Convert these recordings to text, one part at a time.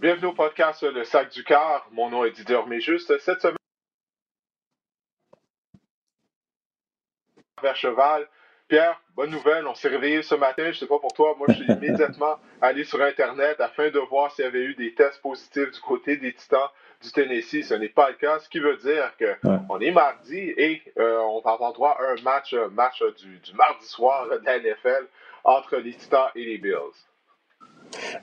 Bienvenue au podcast Le Sac du Cœur. Mon nom est Didier juste Cette semaine, vers Cheval. Pierre, bonne nouvelle, on s'est réveillé ce matin, je ne sais pas pour toi, moi je suis immédiatement allé sur Internet afin de voir s'il y avait eu des tests positifs du côté des Titans du Tennessee. Ce n'est pas le cas, ce qui veut dire qu'on est mardi et euh, on va avoir droit à un match, match du, du mardi soir de la NFL entre les Titans et les Bills.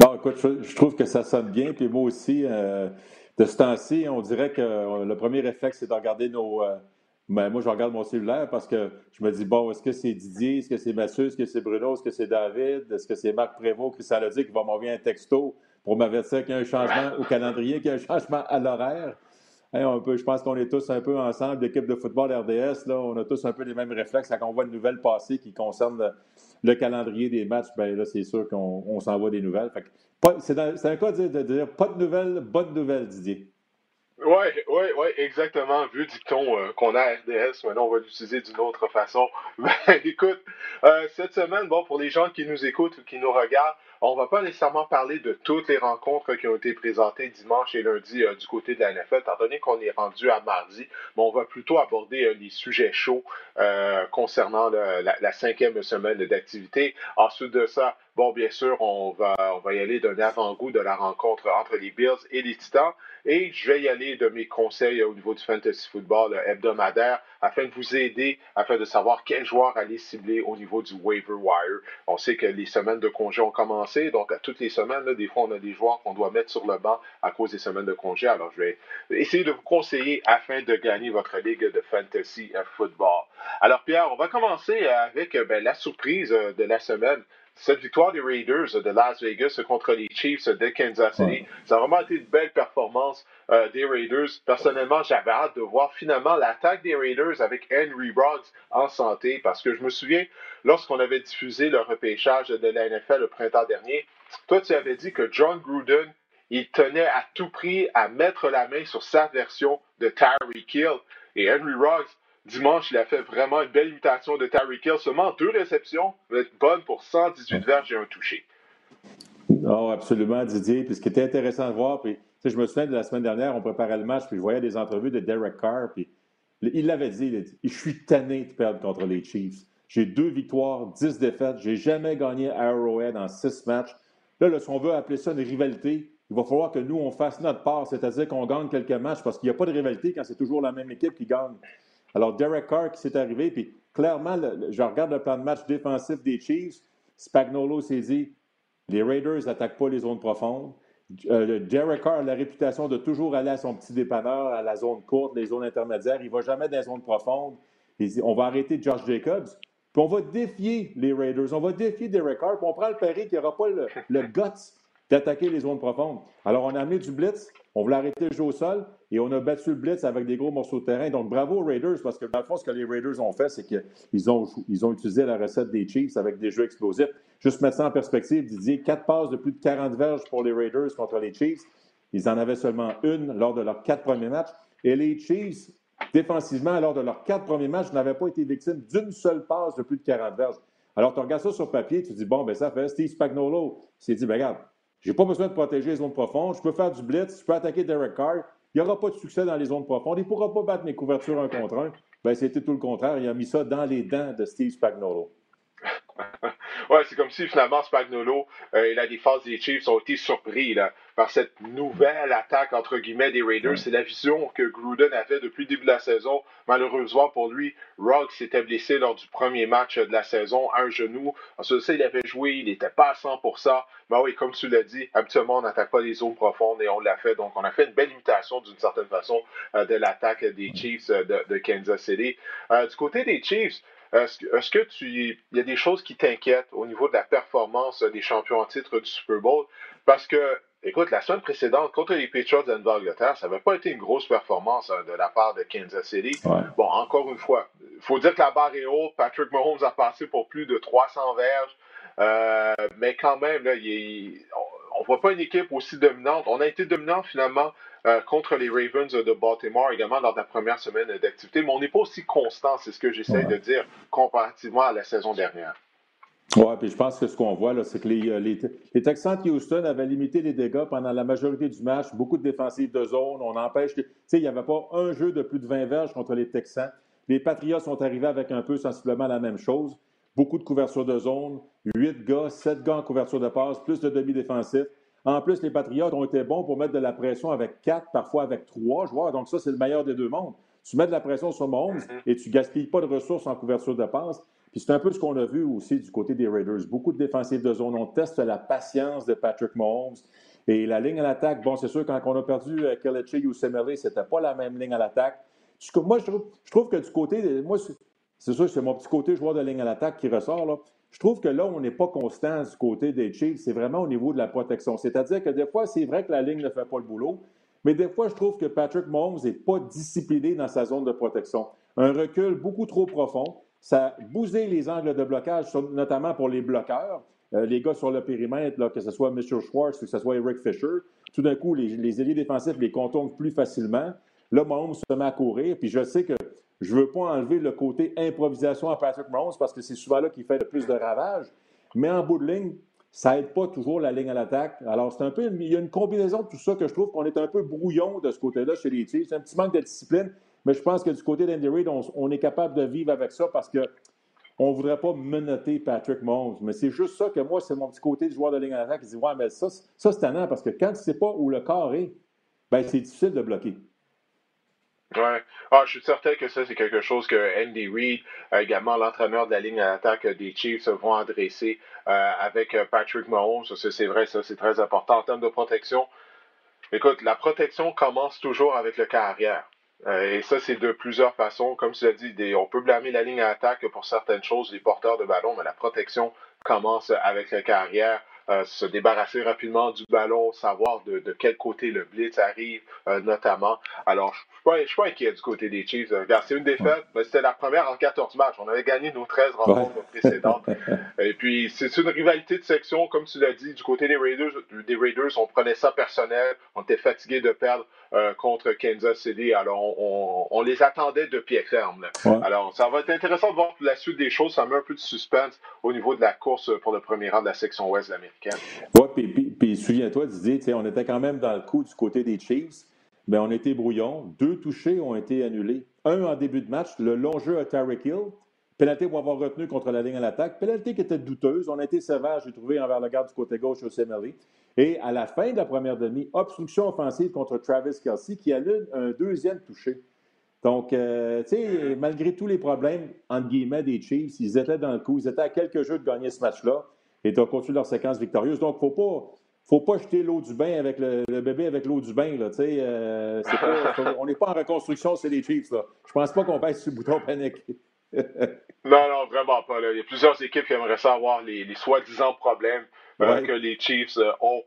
Non, écoute, je, trouve que ça sonne bien. Puis moi aussi, euh, de ce temps-ci, on dirait que euh, le premier réflexe, c'est de regarder nos. Euh, ben, moi, je regarde mon cellulaire parce que je me dis, bon, est-ce que c'est Didier, est-ce que c'est Mathieu, est-ce que c'est Bruno, est-ce que c'est David, est-ce que c'est Marc Prévost, Christian Lodi qui va m'envoyer un texto pour m'avertir qu'il y a un changement au calendrier, qu'il y a un changement à l'horaire? Je pense qu'on est tous un peu ensemble, l'équipe de football RDS, là, on a tous un peu les mêmes réflexes quand on voit une nouvelle passer qui concerne le calendrier des matchs, ben là, c'est sûr qu'on s'envoie des nouvelles. C'est un cas de, dire pas de nouvelles, bonne nouvelle, Didier. Oui, oui, oui, exactement. Vu dicton euh, qu'on a RDS, maintenant on va l'utiliser d'une autre façon. Ben, écoute, euh, cette semaine, bon, pour les gens qui nous écoutent ou qui nous regardent, on va pas nécessairement parler de toutes les rencontres qui ont été présentées dimanche et lundi euh, du côté de la NFL, étant donné qu'on est rendu à mardi, mais on va plutôt aborder euh, les sujets chauds euh, concernant la, cinquième semaine d'activité. Ensuite de ça, bon, bien sûr, on va, on va y aller d'un avant-goût de la rencontre entre les Bills et les Titans. Et je vais y aller de mes conseils au niveau du fantasy football hebdomadaire afin de vous aider, afin de savoir quel joueur aller cibler au niveau du waiver wire. On sait que les semaines de congé ont commencé, donc à toutes les semaines, des fois, on a des joueurs qu'on doit mettre sur le banc à cause des semaines de congé. Alors, je vais essayer de vous conseiller afin de gagner votre ligue de fantasy football. Alors, Pierre, on va commencer avec ben, la surprise de la semaine cette victoire des Raiders de Las Vegas contre les Chiefs de Kansas City, ça a vraiment été une belle performance euh, des Raiders. Personnellement, j'avais hâte de voir finalement l'attaque des Raiders avec Henry Ruggs en santé parce que je me souviens, lorsqu'on avait diffusé le repêchage de la NFL le printemps dernier, toi, tu avais dit que John Gruden, il tenait à tout prix à mettre la main sur sa version de Tyreek Hill. Et Henry Ruggs, Dimanche, il a fait vraiment une belle imitation de Tyreek Hill. Seulement deux réceptions, bonne pour 118 verges et un touché. Oh, absolument, Didier. Puis ce qui était intéressant à voir, puis je me souviens de la semaine dernière, on préparait le match, puis je voyais des entrevues de Derek Carr, puis il l'avait dit, il a dit Je suis tanné de perdre contre les Chiefs. J'ai deux victoires, dix défaites. J'ai jamais gagné Arrowhead en six matchs. Là, si on veut appeler ça une rivalité, il va falloir que nous, on fasse notre part, c'est-à-dire qu'on gagne quelques matchs, parce qu'il n'y a pas de rivalité quand c'est toujours la même équipe qui gagne. Alors, Derek Carr qui s'est arrivé, puis clairement, je regarde le plan de match défensif des Chiefs. Spagnolo s'est dit les Raiders n'attaquent pas les zones profondes. Euh, Derek Carr a la réputation de toujours aller à son petit dépanneur, à la zone courte, les zones intermédiaires. Il ne va jamais dans les zones profondes. on va arrêter Josh Jacobs. Puis on va défier les Raiders. On va défier Derek Carr. Puis on prend le pari qu'il n'y aura pas le, le guts d'attaquer les zones profondes. Alors, on a amené du blitz. On voulait arrêter le jeu au sol et on a battu le blitz avec des gros morceaux de terrain. Donc, bravo aux Raiders parce que dans le fond, ce que les Raiders ont fait, c'est qu'ils ont, ils ont utilisé la recette des Chiefs avec des jeux explosifs. Juste mettre ça en perspective, Didier, quatre passes de plus de 40 verges pour les Raiders contre les Chiefs. Ils en avaient seulement une lors de leurs quatre premiers matchs. Et les Chiefs, défensivement, lors de leurs quatre premiers matchs, n'avaient pas été victimes d'une seule passe de plus de 40 verges. Alors, tu regardes ça sur papier, tu te dis, bon, ben ça fait Steve Spagnolo. Il s'est dit, ben regarde, j'ai pas besoin de protéger les zones profondes. Je peux faire du blitz. Je peux attaquer Derek Carr. Il n'y aura pas de succès dans les zones profondes. Il ne pourra pas battre mes couvertures un contre un. Ben, c'était tout le contraire. Il a mis ça dans les dents de Steve Spagnolo. ouais, c'est comme si finalement Spagnolo euh, et la défense des Chiefs ont été surpris là, par cette nouvelle attaque entre guillemets des Raiders. C'est la vision que Gruden avait depuis le début de la saison. Malheureusement pour lui, Ruggs s'était blessé lors du premier match de la saison, un genou. Ensuite ça, il avait joué, il n'était pas à 100%. Mais oui, comme tu l'as dit, habituellement on n'attaque pas les zones profondes et on l'a fait. Donc on a fait une belle imitation d'une certaine façon euh, de l'attaque des Chiefs euh, de, de, Kansas City. du côté des Chiefs, est-ce que, tu. Il y a des choses qui t'inquiètent au niveau de la performance des champions en titre du Super Bowl? Parce que, écoute, la semaine précédente, contre les Patriots d'Angleterre, ça n'avait pas été une grosse performance hein, de la part de Kansas City. Bon, encore une fois, il faut dire que la barre est haute. Patrick Mahomes a passé pour plus de 300 verges. mais quand même, là, on ne voit pas une équipe aussi dominante. On a été dominant finalement contre les Ravens de Baltimore également lors de la première semaine d'activité, mais on n'est pas aussi constant, c'est ce que j'essaie de dire, comparativement à la saison dernière. Oui, puis je pense que ce qu'on voit, c'est que les, euh, les, les, Texans de Houston avaient limité les dégâts pendant la majorité du match, beaucoup de défensives de zone, on empêche... Tu sais, il n'y avait pas un jeu de plus de 20 verges contre les Texans. Les Patriots sont arrivés avec un peu sensiblement la même chose. Beaucoup de couverture de zone, 8 gars, 7 gars en couverture de passe, plus de demi-défensifs. En plus, les Patriots ont été bons pour mettre de la pression avec 4, parfois avec 3 joueurs. Donc ça, c'est le meilleur des deux mondes. Tu mets de la pression sur Mahomes et tu gaspilles pas de ressources en couverture de passe. Puis c'est un peu ce qu'on a vu aussi du côté des Raiders. Beaucoup de défensifs de zone. On teste la patience de Patrick Mahomes. Et la ligne à l'attaque, bon, c'est sûr, quand on a perdu euh, Kelechi ou Semelé, c'était pas la même ligne à l'attaque. Moi, je trouve, je trouve, que du côté, moi, c'est sûr, c'est mon petit côté joueur de ligne à l'attaque qui ressort. Là. Je trouve que là, on n'est pas constant du côté des Chiefs. C'est vraiment au niveau de la protection. C'est-à-dire que des fois, c'est vrai que la ligne ne fait pas le boulot, mais des fois, je trouve que Patrick Mahomes n'est pas discipliné dans sa zone de protection. Un recul beaucoup trop profond ça bousé les angles de blocage, notamment pour les bloqueurs, euh, les gars sur le périmètre, que ce soit M. Schwartz ou que ce soit Eric Fisher. Tout d'un coup, les, les défensifs les contournent plus facilement. Là, Mahomes se met à courir, puis je sais que je ne veux pas enlever le côté improvisation à Patrick Mahomes parce que c'est souvent là qu'il fait le plus de ravages. Mais en bout de ligne, ça n'aide pas toujours la ligne à l'attaque. Alors, c'est un peu, il y a une combinaison de tout ça que je trouve qu'on est un peu brouillon de ce côté-là chez les Chiefs. C'est un petit manque de discipline. Mais je pense que du côté d'Andy Reid, on, est capable de vivre avec ça parce que on ne voudrait pas menotter Patrick Mahomes. Mais c'est juste ça que moi, c'est mon petit côté de joueur de ligne en attaque qui dit Ouais, mais ça, ça c'est tannant parce que quand tu ne sais pas où le corps est, ben, c'est difficile de bloquer. Ouais. Ah, je suis certain que ça, c'est quelque chose que Andy Reid, euh, également l'entraîneur de la ligne à des Chiefs, vont adresser euh, avec euh, Patrick Mahomes. C'est vrai, ça, c'est très important en termes de protection. Écoute, la protection commence toujours avec le carrière. Euh, et ça, c'est de plusieurs façons. Comme tu l'as dit, on peut blâmer la ligne à attaque pour certaines choses, les porteurs de ballon, mais la protection commence avec la carrière. Euh, se débarrasser rapidement du ballon, savoir de, quel côté le blitz arrive, euh, notamment. Alors, je ne suis, pas inquiet du côté des Chiefs. Regarde, c'est une défaite, mais c'était la première en 14 matchs. On avait gagné nos 13 rencontres précédentes. Et puis, c'est une rivalité de section, comme tu l'as dit, du côté des Raiders. Des Raiders, on prenait ça personnel. On était fatigué de perdre euh, contre Kansas City. Alors, on, les attendait de pied ferme. Alors, ça va être intéressant de voir la suite des choses. Ça met un peu de suspense au niveau de la course pour le premier rang de la section ouest américaine. Oui, puis, puis, souviens-toi, Didier, on était quand même dans le coup du côté des Chiefs. Mais on était brouillon. Deux touchés ont été annulés. Un en début de match, le long jeu à Tyreek Hill. Pénalité pour avoir retenu contre la ligne à l'attaque. Pénalité qui était douteuse. On a été sévère, j'ai trouvé, envers le garde du côté gauche au CMLE. Et à la fin de la première demi, obstruction offensive contre Travis Kelsey qui annule un deuxième touché. Donc, euh, tu sais, malgré tous les problèmes, entre guillemets, des Chiefs, ils étaient dans le coup. Ils étaient à quelques jeux de gagner ce match-là et ont continué leur séquence victorieuse. Donc, il ne faut pas, faut pas jeter l'eau du bain avec le, bébé avec l'eau du bain. Là, euh, on n'est pas en reconstruction, c'est les Chiefs. Là. Je pense pas qu'on pèse sur le bouton panique. non, non, vraiment pas. Là. Il y a plusieurs équipes qui aimeraient savoir les, les soi-disant problèmes euh, que les Chiefs euh, ont.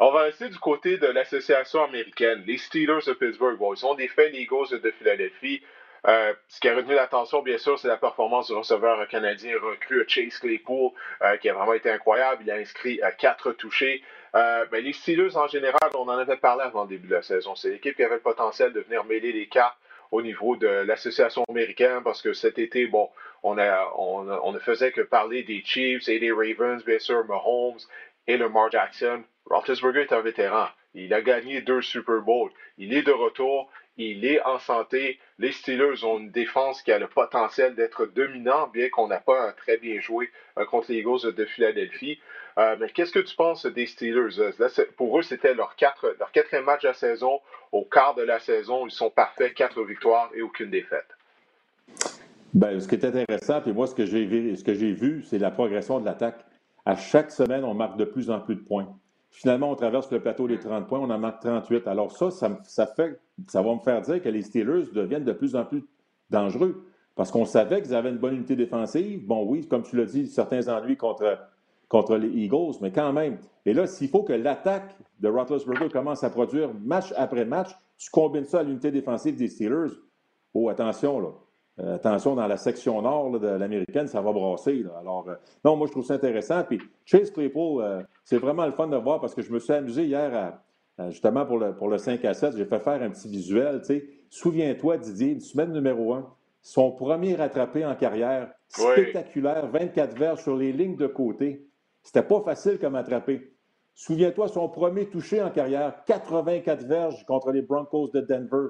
On va rester du côté de l'association américaine. Les Steelers de Pittsburgh, bon, ils ont défait les Eagles de Philadelphie. Euh, ce qui a retenu l'attention, bien sûr, c'est la performance du receveur canadien recru Chase Claypool, qui a vraiment été incroyable. Il a inscrit quatre touchés. Les Steelers, en général, on en avait parlé avant le début de la saison. C'est l'équipe qui avait le potentiel de venir mêler les cartes au niveau de l'association américaine parce que cet été, bon, on, ne faisait que parler des Chiefs et des Ravens, bien sûr, Mahomes et Lamar Jackson. Roethlisberger est un vétéran. Il a gagné deux Super Bowls. Il est de retour. Il est en santé. Les Steelers ont une défense qui a le potentiel d'être dominant, bien qu'on n'a pas très bien joué euh, contre les Eagles de Philadelphie. Euh, mais qu'est-ce que tu penses des Steelers? pour eux, c'était leur, leur quatrième match de la saison. Au quart de la saison, ils sont parfaits, quatre victoires et aucune défaite. Bien, ce qui est intéressant, puis moi, ce que j'ai vu, ce vu, c'est la progression de l'attaque. À chaque semaine, on marque de plus en plus de points. Finalement, on traverse le plateau des 30 points, on en marque 38. Alors ça, ça, fait, ça va me faire dire que les Steelers deviennent de plus en plus dangereux. Parce qu'on savait qu'ils avaient une bonne unité défensive. Bon, oui, comme tu l'as dit, certains ennuis contre, contre les Eagles, mais quand même. Et là, s'il faut que l'attaque de Roethlisberger commence à produire match après match, tu combines ça à l'unité défensive des Steelers. Oh, attention, là. Attention, dans la section nord de l'américaine, ça va brasser. Alors, non, moi, je trouve ça intéressant. Puis, Chase Claypool, c'est vraiment le fun de voir parce que je me suis amusé hier justement pour le, pour le 5 à 7. J'ai fait faire un petit visuel. Souviens-toi, Didier, une semaine numéro 1, son premier rattrapé en carrière, spectaculaire, 24 verges sur les lignes de côté. C'était pas facile comme attraper. Souviens-toi, son premier touché en carrière, 84 verges contre les Broncos de Denver.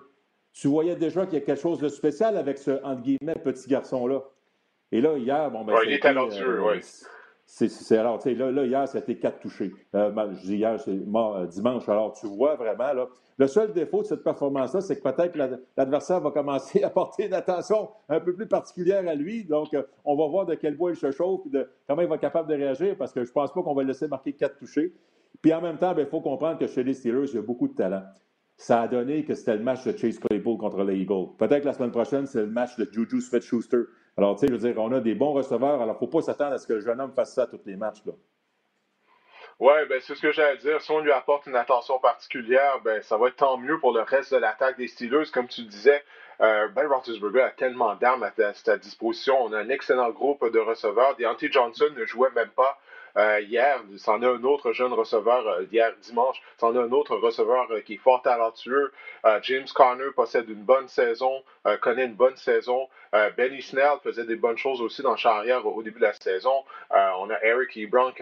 Tu voyais déjà qu'il y a quelque chose de spécial avec ce, entre guillemets, petit garçon-là. Et là, hier, bon, ben, il est talentueux, euh, oui. C'est, alors, tu sais, là, là, hier, c'était quatre touchés. Euh, ben, je dis hier, c'est euh, dimanche. Alors, tu vois vraiment, là, le seul défaut de cette performance-là, c'est que peut-être l'adversaire va commencer à porter une attention un peu plus particulière à lui. Donc, euh, on va voir de quel bois il se chauffe et de comment il va être capable de réagir parce que je ne pense pas qu'on va le laisser marquer quatre touchés. Puis en même temps, il faut comprendre que chez les Steelers, il y a beaucoup de talent. Ça a donné que c'était le match de Chase Claypool contre les Eagles. Peut-être que la semaine prochaine, c'est le match de Juju Smith-Schuster. Alors, tu sais, je veux dire, on a des bons receveurs. Alors, il ne faut pas s'attendre à ce que le jeune homme fasse ça à tous les matchs. Oui, ben c'est ce que j'allais dire. Si on lui apporte une attention particulière, ben ça va être tant mieux pour le reste de l'attaque des Steelers. Comme tu disais, euh, Ben Roethlisberger a tellement d'armes à, sa disposition. On a un excellent groupe de receveurs. Deontay Johnson ne jouait même pas euh, hier, c'en a un autre jeune receveur euh, d'hier dimanche. C'en a un autre receveur euh, qui est fort talentueux. James Conner possède une bonne saison, connaît une bonne saison. Benny Snell faisait des bonnes choses aussi dans charrière au début de la saison. on a Eric Ebron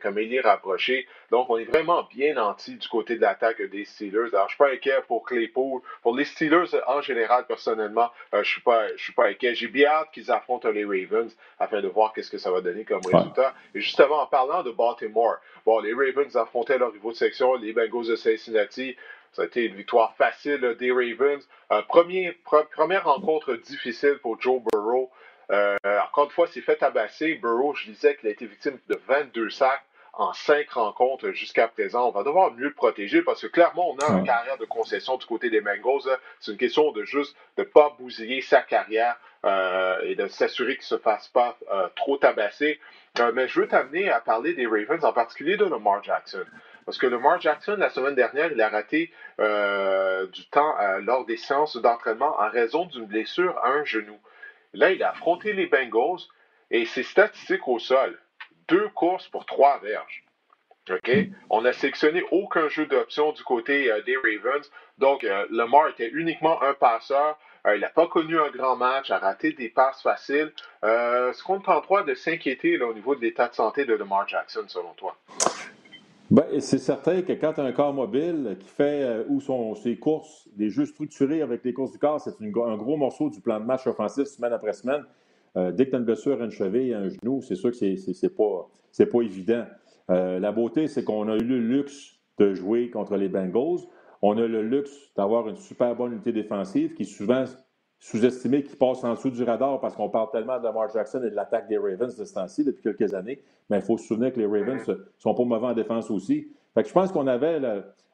comme ailier rapproché. Donc, on est vraiment bien nanti du côté de l'attaque des Steelers. Alors, je suis pas inquiet pour Claypool. Pour les Steelers, en général, personnellement, je suis pas, je suis pas inquiet. J'ai bien hâte qu'ils affrontent les Ravens afin de voir qu'est-ce que ça va donner comme résultat. Et justement, en parlant de Baltimore, bon, les Ravens affrontaient leurs rivaux de section, les Bengals de Cincinnati. Ça a été une victoire facile des Ravens. Euh, première rencontre difficile pour Joe Burrow. Euh, encore une fois, s'est fait tabasser. Burrow, je disais qu'il a été victime de 22 sacs en cinq rencontres jusqu'à présent. On va devoir mieux le protéger parce que clairement, on a une carrière de concession du côté des Bengals. C'est une question de juste de ne pas bousiller sa carrière euh, et de s'assurer qu'il ne se fasse pas euh, trop tabasser. Euh, mais je veux t'amener à parler des Ravens, en particulier de Lamar Jackson. Parce que Lamar Jackson, la semaine dernière, il a raté du temps lors des séances d'entraînement en raison d'une blessure à un genou. Là, il a affronté les Bengals et ses statistiques au sol deux courses pour trois verges. On n'a sélectionné aucun jeu d'options du côté euh, des Ravens. Donc, euh, Lamar était uniquement un passeur. Euh, il n'a pas connu un grand match, a raté des passes faciles. Est-ce qu'on est de s'inquiéter au niveau de l'état de santé de Lamar Jackson, selon toi? Ben, c'est certain que quand un corps mobile qui fait où sont ses courses, des jeux structurés avec les courses du corps, c'est un gros morceau du plan de match offensif semaine après semaine. Euh, dès que tu as une blessure à une cheville, à un genou, c'est sûr que c'est pas, pas évident. Euh, la beauté, c'est qu'on a eu le luxe de jouer contre les Bengals. On a le luxe d'avoir une super bonne unité défensive qui souvent sous-estimée, qui passe en dessous du radar parce qu'on parle tellement de Lamar Jackson et de l'attaque des Ravens de ce temps-ci depuis quelques années. Mais il faut se souvenir que les Ravens sont pas mauvais en défense aussi. Fait que je pense qu'on avait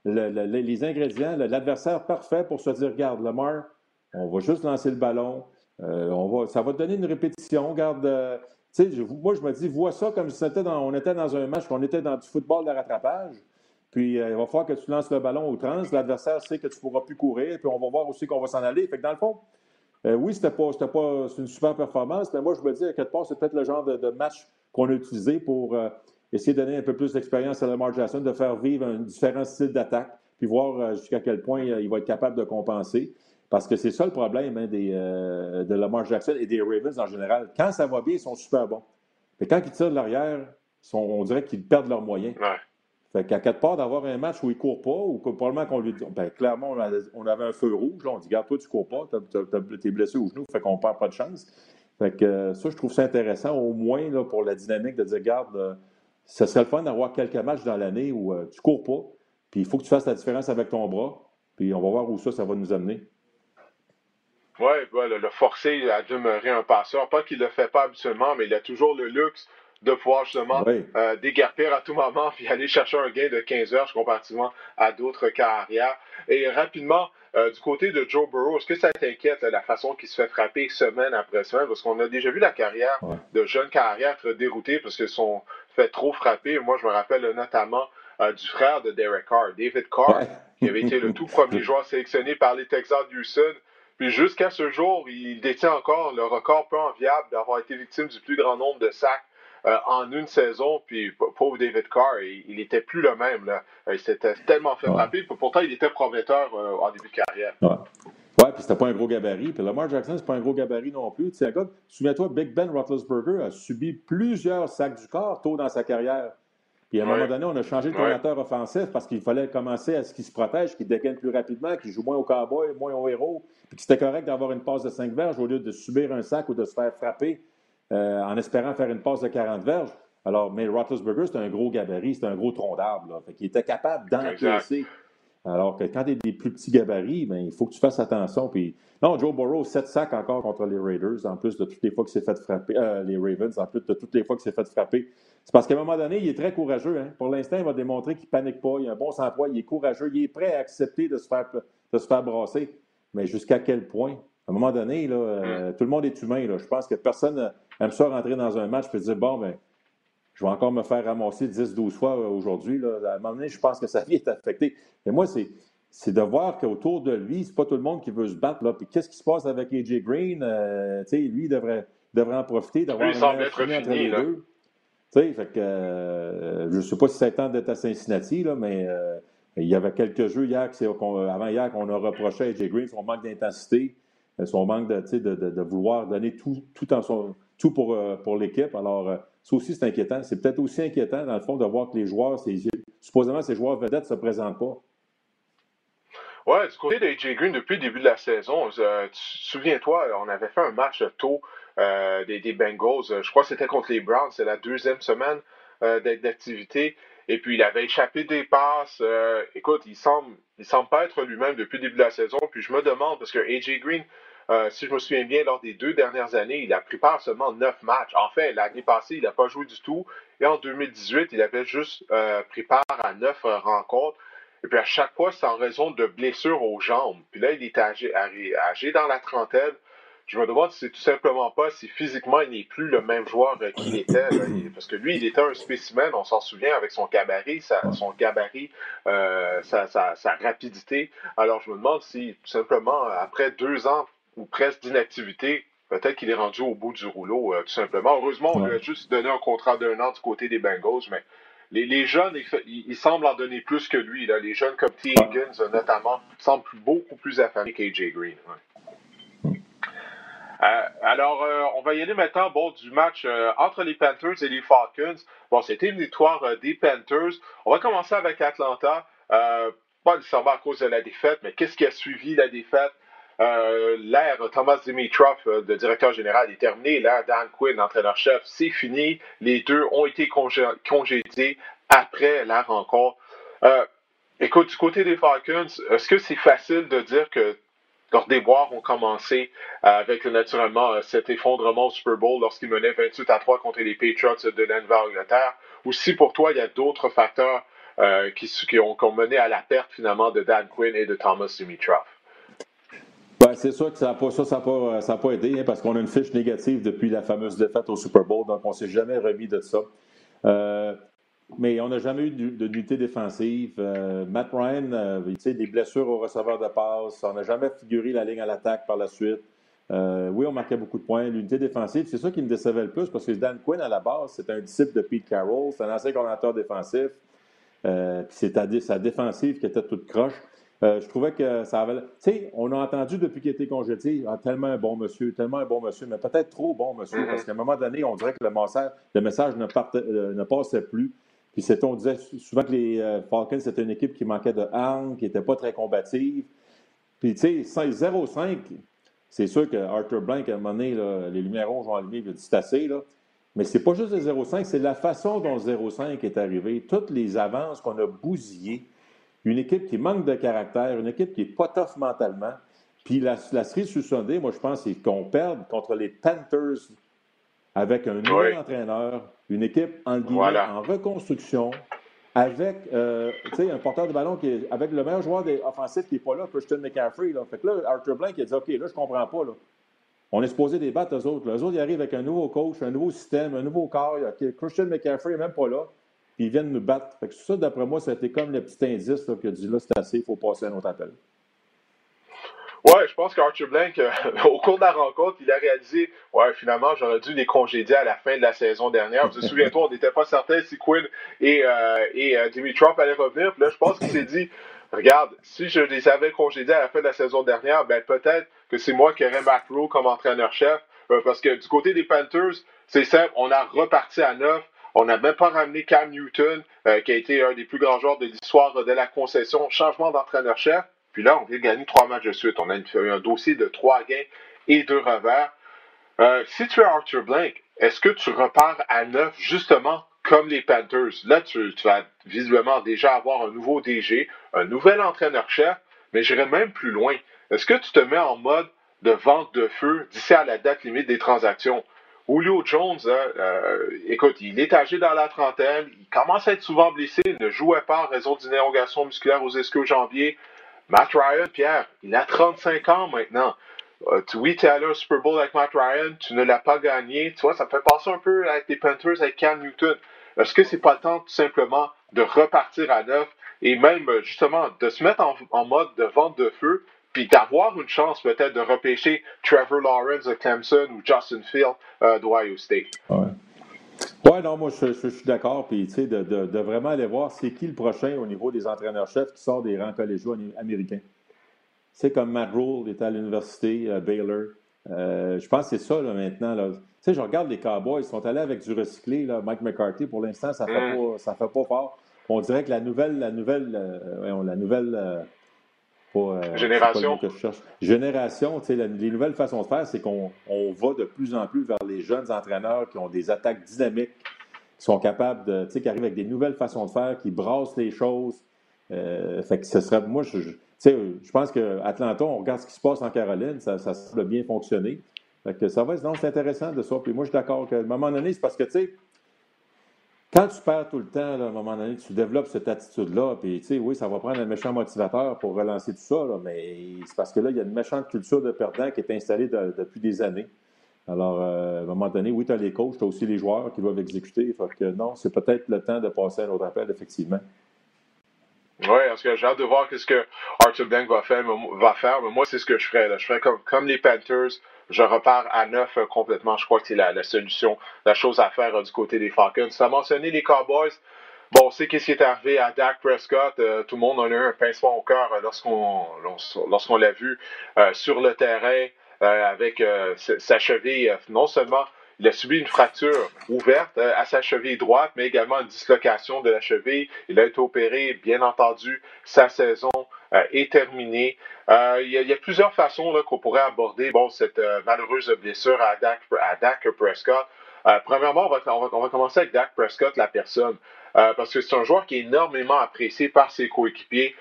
les ingrédients, l'adversaire parfait pour se dire, regarde, Lamar, on va juste lancer le ballon. Euh, on va, ça va te donner une répétition. Garde, euh, moi, je me dis, vois ça comme si était dans, on était dans un match, on était dans du football de rattrapage. Puis euh, il va falloir que tu lances le ballon au trans. L'adversaire sait que tu ne pourras plus courir. Puis on va voir aussi qu'on va s'en aller. Fait que dans le fond, oui, c'était pas, pas une super performance, mais moi, je me dis, à quelque part, c'est peut-être le genre de, match qu'on a utilisé pour essayer de donner un peu plus d'expérience à Lamar Jackson, de faire vivre un différent style d'attaque, puis voir jusqu'à quel point il va être capable de compenser. Parce que c'est ça le problème hein, des, euh, de Lamar Jackson et des Ravens en général. Quand ça va bien, ils sont super bons. Mais quand ils tirent de l'arrière, on dirait qu'ils perdent leurs moyens. Fait qu'à quatre parts, d'avoir un match où ils ne courent pas, ou probablement qu'on lui dit. Ben, clairement, on avait un feu rouge. Là, on dit, garde, toi, tu ne cours pas, tu es blessé au genou, fait qu'on ne perd pas de chance. Fait que euh, ça, je trouve ça intéressant, au moins là, pour la dynamique de dire, garde, euh, ce serait le fun d'avoir quelques matchs dans l'année où tu ne cours pas, puis il faut que tu fasses la différence avec ton bras, puis on va voir où ça, ça va nous amener. Oui, le, forcer à demeurer un passeur. Pas qu'il ne le fait pas habituellement, mais il a toujours le luxe de pouvoir justement euh, déguerpir à tout moment puis aller chercher un gain de 15 heures comparativement à d'autres carrières. Et rapidement, euh, du côté de Joe Burrow, est-ce que ça t'inquiète la façon qu'il se fait frapper semaine après semaine? Parce qu'on a déjà vu la carrière de jeunes carrières être déroutée parce qu'ils sont fait trop frapper. Moi, je me rappelle notamment euh, du frère de Derek Carr, David Carr, qui avait été le tout premier joueur sélectionné par les Texans d'Houston Puis jusqu'à ce jour, il détient encore le record peu enviable d'avoir été victime du plus grand nombre de sacs euh, en une saison. Puis pauvre David Carr, il n'était plus le même. Là. Euh, il s'était tellement fait frapper. Pourtant, il était prometteur euh, en début de carrière. Ouais. Ouais, puis c'était pas un gros gabarit. Puis Lamar Jackson, c'est pas un gros gabarit non plus. Tu sais, souviens-toi, Big Ben Roethlisberger a subi plusieurs sacs du corps tôt dans sa carrière. Puis à un moment donné, on a changé de coordinateur offensif parce qu'il fallait commencer à ce qu'il se protège, qu'il dégaine plus rapidement, qu'il joue moins au cowboy, moins au héros, puis que c'était correct d'avoir une passe de 5 verges au lieu de subir un sac ou de se faire frapper euh, en espérant faire une passe de 40 verges. Alors, mais Roethlisberger, c'était un gros gabarit, c'était un gros tronc d'arbre. Fait qu'il était capable d'encaisser. Alors que quand tu as des plus petits gabarits, ben, il faut que tu fasses attention. Puis, non, Joe Burrow, 7 sacs encore contre les Raiders, en plus de toutes les fois qu'il s'est fait frapper, euh, les Ravens, en plus de toutes les fois qu'il s'est fait frapper. C'est parce qu'à un moment donné, il est très courageux. Hein. Pour l'instant, il va démontrer qu'il ne panique pas, il a un bon sang-froid, il est courageux, il est prêt à accepter de se faire, de se faire brasser. Mais jusqu'à quel point? À un moment donné, là, euh, mm. tout le monde est humain. Là. Je pense que personne aime ça rentrer dans un match et dire Bon, ben, je vais encore me faire ramasser 10-12 fois euh, aujourd'hui. À un moment donné, je pense que sa vie est affectée. Et moi, c'est, c'est de voir qu'autour de lui, c'est pas tout le monde qui veut se battre. Puis qu'est-ce qui se passe avec AJ Green? Euh, lui, il devrait, devrait en profiter, d'avoir un être fini, entre les deux. fait que, euh, je ne sais pas si c'est temps d'être à Cincinnati, là, mais il y avait quelques jeux hier, avant hier qu'on a reproché à AJ Green son manque d'intensité, son manque de, de, de, vouloir donner tout, tout, en tout pour, pour l'équipe. Alors, ça aussi, c'est inquiétant. C'est peut-être aussi inquiétant, dans le fond, de voir que les joueurs, supposément, ces joueurs vedettes ne se présentent pas. Ouais, du côté d'AJ Green, depuis le début de la saison, euh, souviens-toi, on avait fait un match tôt euh, des, Bengals. Euh, je crois que c'était contre les Browns. C'est la deuxième semaine d'activité. Et puis, il avait échappé des passes. écoute, il semble, il semble pas être lui-même depuis le début de la saison. Puis, je me demande, parce que AJ Green, euh, si je me souviens bien, lors des deux dernières années, il a pris part seulement neuf matchs. En fait, l'année passée, il n'a pas joué du tout. Et en 2018, il avait juste euh, pris part à neuf euh, rencontres. Et puis à chaque fois, c'est en raison de blessures aux jambes. Puis là, il est âgé, âgé dans la trentaine. Je me demande si c'est tout simplement pas si physiquement il n'est plus le même joueur qu'il était. parce que lui, il était un spécimen, on s'en souvient, avec son gabarit, son gabarit, sa, sa, rapidité. Alors je me demande si tout simplement, après deux ans ou presque d'inactivité, peut-être qu'il est rendu au bout du rouleau, euh, tout simplement. Heureusement, on lui a juste donné un contrat d'un an du côté des Bengals, mais les, jeunes, ils, semblent en donner plus que lui. Là. Les jeunes comme T. Higgins, euh, notamment, semblent beaucoup plus affamés qu'AJ Green. Euh, alors, on va y aller maintenant bon, du match entre les Panthers et les Falcons. Bon, c'était une victoire des Panthers. On va commencer avec Atlanta. pas nécessairement à cause de la défaite, mais qu'est-ce qui a suivi la défaite? Euh, l'ère Thomas Dimitrov, euh, de directeur général, est terminée. L'ère Dan Quinn, entraîneur-chef, c'est fini. Les deux ont été congédiés après la rencontre. Euh, écoute, du côté des Falcons, est-ce que c'est facile de dire que leurs déboires ont commencé avec naturellement cet effondrement au Super Bowl lorsqu'ils menaient 28 à 3 contre les Patriots de l'Enver Angleterre? Ou si pour toi, il y a d'autres facteurs qui, qui, ont, mené à la perte finalement de Dan Quinn et de Thomas Dimitrov? Ben, c'est sûr que ça n'a pas, ça, ça pas, ça pas aidé, hein, parce qu'on a une fiche négative depuis la fameuse défaite au Super Bowl, donc on ne s'est jamais remis de ça. Euh, mais on n'a jamais eu d'unité défensive. Euh, Matt Ryan, euh, sais, des blessures au receveur de passe. On n'a jamais figuré la ligne à l'attaque par la suite. oui, on marquait beaucoup de points. L'unité défensive, c'est ça qui me décevait le plus parce que Dan Quinn, à la base, c'est un disciple de Pete Carroll. C'est un ancien coordinateur défensif. c'est sa défensive qui était toute croche. Euh, je trouvais que ça avait. Tu sais, on a entendu depuis qu'il était congédié, ah, tellement un bon monsieur, tellement un bon monsieur, mais peut-être trop bon monsieur, parce qu'à un moment donné, on dirait que le message, le message ne, euh, passait plus. Puis on disait souvent que les euh, Falcons, c'était une équipe qui manquait de armes, qui n'était pas très combative. Puis, tu sais, 0-5, c'est sûr que Arthur Blank, à un moment donné, les lumières rouges ont allumé, il a dit assez, là. Mais c'est pas juste le 0-5, c'est la façon dont le 0-5 est arrivé. Toutes les avances qu'on a bousillées une équipe qui manque de caractère, une équipe qui n'est pas tough mentalement. Puis la, la série sous Sunday, moi, je pense c'est qu'on perde contre les Panthers avec un nouvel entraîneur, une équipe en, en reconstruction, avec euh, un porteur de ballon qui est avec le meilleur joueur des offensifs qui n'est pas là, Christian McCaffrey. Là. Fait que là, Arthur Blank a dit OK, là, je comprends pas. Là. On est supposé débattre, eux autres. Les autres, ils arrivent avec un nouveau coach, un nouveau système, un nouveau corps. Christian McCaffrey n'est même pas là ils viennent nous battre. Fait que ça, d'après moi, ça a été comme le petit indice là, qui a dit là, c'est assez, il faut passer à un autre appel. Ouais, je pense qu'Archer Blank, euh, au cours de la rencontre, il a réalisé, ouais, finalement, j'aurais dû les congédier à la fin de la saison dernière. Vous vous souvenez-toi, on n'était pas certain si Quinn et, euh, et euh, Dimitrov allaient revenir. Puis là, je pense qu'il s'est dit, regarde, si je les avais congédiés à la fin de la saison dernière, ben peut-être que c'est moi qui aurais Matt Rowe comme entraîneur-chef. Euh, parce que du côté des Panthers, c'est simple, on a reparti à neuf. On n'a même pas ramené Cam Newton, qui a été un des plus grands joueurs de l'histoire de la concession. Changement d'entraîneur-chef. Puis là, on vient de gagner trois matchs de suite. On a un dossier de trois gains et deux revers. Euh, si tu es Arthur Blank, est-ce que tu repars à neuf justement comme les Panthers? Là, tu, vas visiblement déjà avoir un nouveau DG, un nouvel entraîneur-chef, mais j'irai même plus loin. Est-ce que tu te mets en mode de vente de feu d'ici à la date limite des transactions? Julio Jones, hein, euh, écoute, il est âgé dans la trentaine, il commence à être souvent blessé, il ne jouait pas en raison d'une érogation musculaire aux ischio-jambiers. Matt Ryan, Pierre, il a 35 ans maintenant. Euh, oui, tu es allé au Super Bowl avec Matt Ryan, tu ne l'as pas gagné. Tu vois, ça fait penser un peu avec les Panthers, avec Cam Newton. Est-ce que c'est pas le temps tout simplement de repartir à neuf et même justement de se mettre en, mode de vente de feu, puis d'avoir une chance peut-être de repêcher Trevor Lawrence de Clemson ou Justin Field euh, d'Ohio State? Oui, non, moi, je, suis d'accord. Puis, tu sais, de, vraiment aller voir c'est qui le prochain au niveau des entraîneurs-chefs qui sort des rangs collégiaux américains. C'est comme Matt Rule est à l'université, euh, Baylor. Euh, je pense que c'est ça, là, maintenant. Là. Tu sais, je regarde les Cowboys, ils sont allés avec du recyclé, là, Mike McCarthy. Pour l'instant, ça ne fait, mm. pas, fait pas fort. On dirait que la nouvelle, la nouvelle, euh, la nouvelle euh, Génération. Génération, les nouvelles façons de faire, c'est qu'on va de plus en plus vers les jeunes entraîneurs qui ont des attaques dynamiques, qui sont capables de, qui arrivent avec des nouvelles façons de faire, qui brassent les choses. Euh, fait que ce serait, moi, je, je pense qu'Atlanta, on regarde ce qui se passe en Caroline, ça, ça semble bien fonctionner. Fait que ça va, non, c'est intéressant de ça. Puis moi, je suis d'accord qu'à un moment donné, c'est parce que, tu sais, quand tu perds tout le temps, à un moment donné, tu développes cette attitude-là, puis tu sais, oui, ça va prendre un méchant motivateur pour relancer tout ça, mais c'est parce que là, il y a une méchante culture de perdant qui est installée depuis des années. Alors, euh, à un moment donné, oui, tu as les coachs, tu as aussi les joueurs qui doivent exécuter. Fait que non, c'est peut-être le temps de passer à un autre appel, effectivement. Oui, parce que j'ai hâte de voir ce que Arthur Blank va faire, mais moi, c'est ce que je ferais. Je ferais comme, comme les Panthers je repars à neuf euh, complètement. Je crois que c'est la, solution, la chose à faire euh, du côté des Falcons. Ça a mentionné les Cowboys. Bon, on sait qu'est-ce qui est arrivé à Dak Prescott. Euh, tout le monde en a eu un pincement au cœur lorsqu'on l'a vu sur le terrain avec sa cheville. non seulement il a subi une fracture ouverte à sa cheville droite, mais également une dislocation de la cheville. Il a été opéré, bien entendu, sa saison est terminé. Euh, il, y a, plusieurs façons qu'on pourrait aborder bon, cette euh, malheureuse blessure à Dak, Prescott. premièrement, on va, commencer avec Dak Prescott, la personne, parce que c'est un joueur qui est énormément apprécié par ses coéquipiers.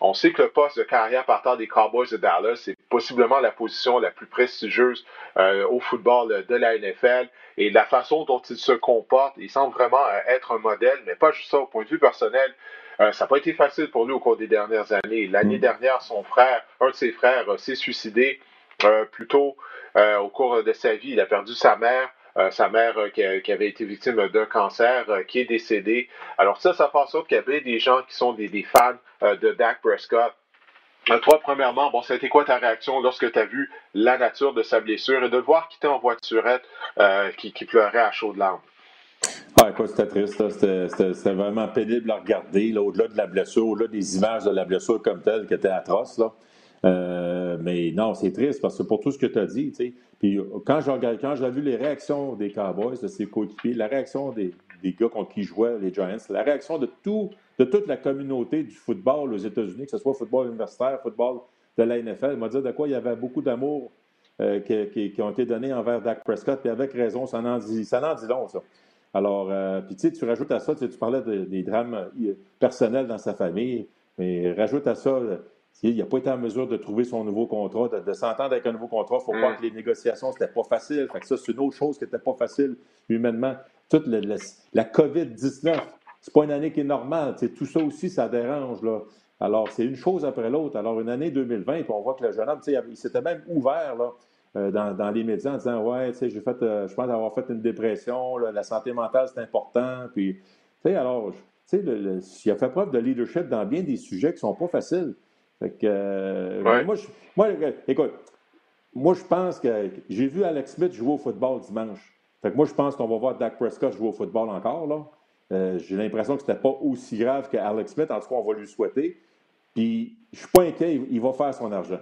On sait que le poste de carrière partant des Cowboys de Dallas, c'est possiblement la position la plus prestigieuse au football de la NFL. Et la façon dont il se comporte, il semble vraiment être un modèle, mais pas juste ça au point de vue personnel. Euh, ça n'a pas été facile pour lui au cours des dernières années. L'année mm. dernière, son frère, un de ses frères, euh, s'est suicidé euh, plus tôt au cours de sa vie. Il a perdu sa mère. sa mère qui, avait été victime d'un cancer, qui est décédée. Alors ça, ça fait en sorte qu'il y avait des gens qui sont des, fans de Dak Prescott. toi, premièrement, bon, ça a été quoi ta réaction lorsque tu as vu la nature de sa blessure et de le voir quitter en voiturette qui, qui pleurait à chaudes larmes? Ah, écoute, c'était triste. C'était vraiment pénible à regarder, au-delà de la blessure, au-delà des images de la blessure comme telle qui était atroce. Euh, mais non, c'est triste parce que pour tout ce que tu as dit. Puis quand j'ai vu les réactions des Cowboys, de ses coéquipiers, la réaction des, gars contre qui jouaient les Giants, la réaction de tout, de toute la communauté du football aux États-Unis, que ce soit football universitaire, football de la NFL, m'a dit de quoi il y avait beaucoup d'amour euh, qui, ont été donnés envers Dak Prescott, puis avec raison, ça en dit, ça en dit long, ça. Alors, euh, puis tu sais, tu rajoutes à ça, tu, parlais des drames euh, personnels dans sa famille, mais rajoute à ça, euh, il n'a pas été en mesure de trouver son nouveau contrat, de, s'entendre avec un nouveau contrat. Il faut croire mm. que les négociations, c'était pas facile. Fait que ça, c'est une autre chose qui n'était pas facile humainement. Toute la COVID-19, c'est pas une année qui est normale. tout ça aussi, ça dérange. Là. Alors, c'est une chose après l'autre. Alors, une année 2020, puis on voit que le jeune homme, il s'était même ouvert là, euh, dans, les médias en disant Ouais, tu sais, j'ai fait, euh, je pense avoir fait une dépression, la santé mentale, c'est important. Puis, tu sais, alors, tu sais, il a fait preuve de leadership dans bien des sujets qui ne sont pas faciles. Fait que, euh, moi, je, moi, écoute, moi, je pense que j'ai vu Alex Smith jouer au football dimanche. Fait que moi, je pense qu'on va voir Dak Prescott jouer au football encore. Là. Euh, j'ai l'impression que ce n'était pas aussi grave qu'Alex Smith. En tout cas, on va lui souhaiter. Puis, je ne suis pas inquiet, il, va faire son argent.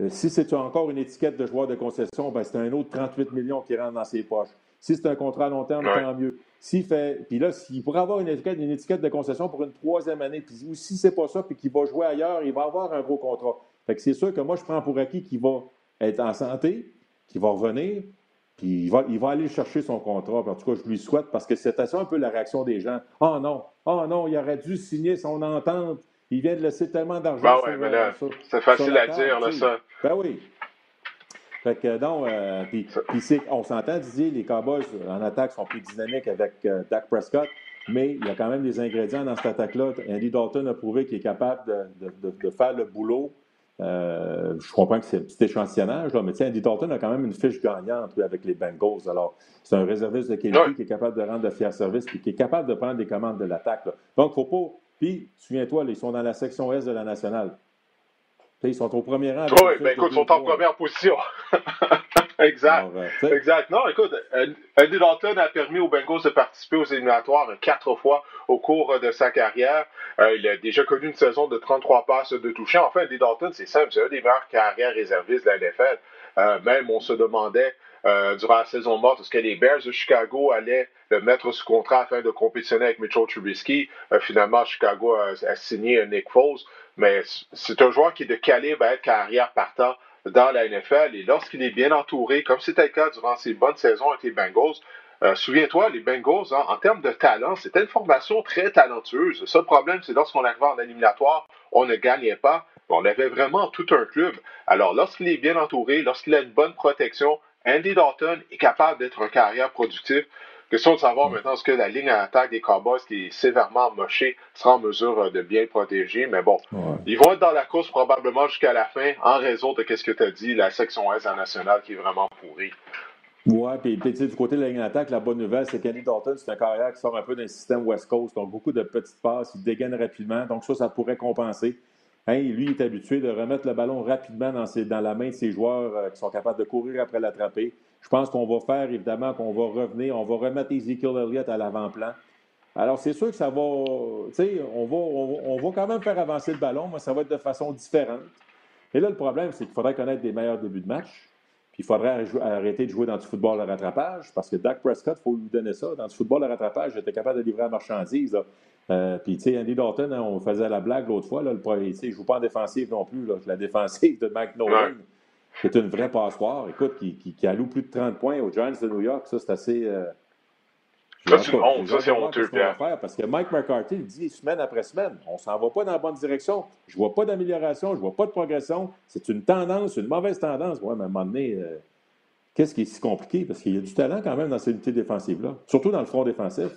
Euh, si c'est encore une étiquette de joueur de concession, ben, c'est un autre 38 millions qui rentre dans ses poches. Si c'est un contrat à long terme, tant mieux. S'il fait, puis là, s'il pourrait avoir une étiquette, une étiquette de concession pour une troisième année, puis ou si c'est pas ça, puis qu'il va jouer ailleurs, il va avoir un gros contrat. Fait que c'est sûr que moi, je prends pour acquis qu'il va être en santé, qu'il va revenir, puis il va, il va aller chercher son contrat. en tout cas, je lui souhaite parce que c'était ça un peu la réaction des gens. Oh non, oh non, il aurait dû signer son entente. Il vient de laisser tellement d'argent. Ben ouais, là, c'est facile à dire, là, ça. Ben oui. Fait que donc, euh, puis, on s'entend, Didier, les Cowboys en attaque sont plus dynamiques avec euh, Dak Prescott, mais il y a quand même des ingrédients dans cette attaque-là. Andy Dalton a prouvé qu'il est capable de, de, faire le boulot euh, je comprends que c'est un petit échantillonnage, là, mais tiens, Andy Dalton a quand même une fiche gagnante avec les Bengals. Alors, c'est un réserviste de qualité qui est capable de rendre de fiers services et qui est capable de prendre des commandes de l'attaque. Donc, faut pas. Puis, souviens-toi, ils sont dans la section Est de la nationale. ils sont au premier rang. Oui, ben écoute, ils sont en première position. exact. Euh, exact. Non, écoute, Andy Dalton a permis aux Bengals de participer aux éliminatoires quatre fois au cours de sa carrière. Euh, il a déjà connu une saison de 33 passes de toucher. Enfin, Andy Dalton, c'est simple, c'est un des meilleurs carrières réservistes de la NFL. Euh, même, on se demandait durant la saison morte, est-ce que les Bears de Chicago allaient le mettre sous contrat afin de compétitionner avec Mitchell Trubisky? finalement, Chicago a, a, signé Nick Foles, mais c'est un joueur qui est de calibre à être carrière partant dans la NFL. Et lorsqu'il est bien entouré, comme c'était le cas durant ses bonnes saisons avec les Bengals, euh, souviens-toi, les Bengals, hein, en termes de talent, c'était une formation très talentueuse. Le seul problème, c'est lorsqu'on arrivait en éliminatoire, on ne gagnait pas. On avait vraiment tout un club. Alors, lorsqu'il est bien entouré, lorsqu'il a une bonne protection, Andy Dalton est capable d'être un carrière productif. Question de savoir maintenant ce que la ligne à attaque des Cowboys, qui est sévèrement mochée, sera en mesure euh, de bien protéger. Mais bon, ils vont être dans la course probablement jusqu'à la fin en raison de ce que tu as dit, la section Est en national qui est vraiment pourrie. Oui, puis du côté de la ligne d'attaque, la bonne nouvelle, c'est qu'Andy Dalton, c'est un carrière qui sort un peu d'un système West Coast, donc beaucoup de petites passes, il dégaine rapidement, donc ça, ça pourrait compenser. Hein, lui, est habitué de remettre le ballon rapidement dans, dans la main de ses joueurs euh, qui sont capables de courir après l'attraper. Je pense qu'on va faire, évidemment, qu'on va revenir, on va remettre Ezekiel Elliott à l'avant-plan. Alors, c'est sûr que ça va, tu sais, on va, on, va quand même faire avancer le ballon, mais ça va être de façon différente. Et là, le problème, c'est qu'il faudrait connaître des meilleurs débuts de match. Puis il faudrait arrêter de jouer dans du football de rattrapage parce que Dak Prescott, il faut lui donner ça. Dans du football de rattrapage, il était capable de livrer la marchandise. Euh, puis, tu sais, Andy Dalton, hein, on faisait la blague l'autre fois. Là, le, il ne joue pas en défensive non plus. Là, la défensive de Mike Nolan, c'est une vraie passoire. Écoute, qui, qui, alloue plus de 30 points aux Giants de New York, ça, c'est assez. Euh, ça, c'est honte. Ça, c'est honteux, Parce que Mike McCarthy dit semaine après semaine, on s'en va pas dans la bonne direction. Je vois pas d'amélioration, je vois pas de progression. C'est une tendance, une mauvaise tendance. Ouais, mais à un moment donné, euh, qu'est-ce qui est si compliqué? Parce qu'il y a du talent quand même dans ces unités défensives-là, surtout dans le front défensif.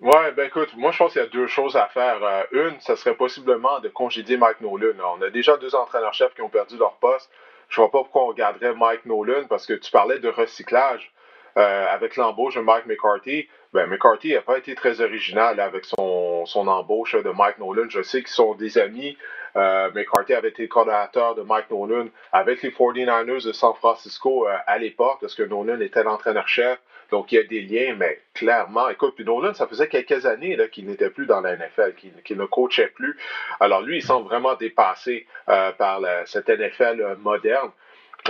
Oui, ben écoute, moi je pense qu'il y a deux choses à faire. Euh, une, ça serait possiblement de congédier Mike Nolan. On a déjà deux entraîneurs-chefs qui ont perdu leur poste. Je ne vois pas pourquoi on garderait Mike Nolan parce que tu parlais de recyclage. Euh, avec l'embauche de Mike McCarthy, ben, McCarthy n'a pas été très original avec son, embauche de Mike Nolan. Je sais qu'ils sont des amis. Euh, McCarthy avait été coordinateur de Mike Nolan avec les 49ers de San Francisco euh, à l'époque, parce que Nolan était l'entraîneur-chef. Donc, il y a des liens, mais clairement, écoute, puis Nolan, ça faisait quelques années qu'il n'était plus dans la NFL, qu'il ne coachait plus. Alors, lui, il semble vraiment dépassé par cette NFL moderne.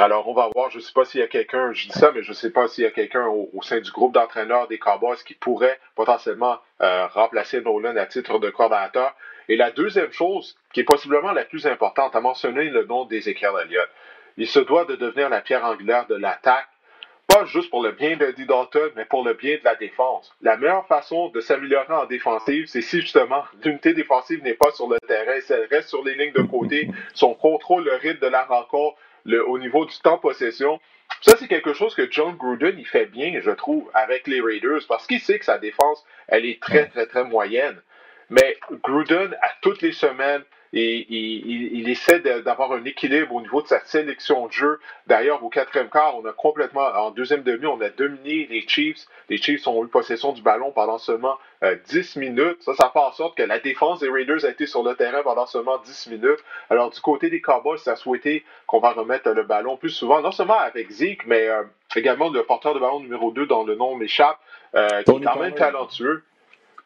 Alors, on va voir, je ne sais pas s'il y a quelqu'un, je dis ça, mais je ne sais pas s'il y a quelqu'un au, sein du groupe d'entraîneurs des Cowboys qui pourrait potentiellement euh, remplacer Nolan à titre de coordinateur. Et la deuxième chose, qui est possiblement la plus importante, à mentionner le nom d'Ezekiel Elliott. Il se doit de devenir la pierre angulaire de l'attaque, pas juste pour le bien de Dalton, mais pour le bien de la défense. La meilleure façon de s'améliorer en défensive, c'est si justement l'unité défensive n'est pas sur le terrain, si elle reste sur les lignes de côté, son contrôle le rythme de la rencontre, au niveau du temps possession. Ça, c'est quelque chose que John Gruden, il fait bien, je trouve, avec les Raiders, parce qu'il sait que sa défense, elle est très, très, très moyenne. Mais Gruden, à toutes les semaines, et il, essaie d'avoir un équilibre au niveau de sa sélection de jeu. D'ailleurs, au quatrième quart, on a complètement, en deuxième demi, on a dominé les Chiefs. Les Chiefs ont eu possession du ballon pendant seulement 10 euh, minutes. Ça, ça fait en sorte que la défense des Raiders a été sur le terrain pendant seulement 10 minutes. Alors, du côté des Cowboys, ça a souhaité qu'on va remettre le ballon plus souvent, non seulement avec Zeke, mais euh, également le porteur de ballon numéro 2 dont le nom m'échappe, euh, qui est quand même talentueux.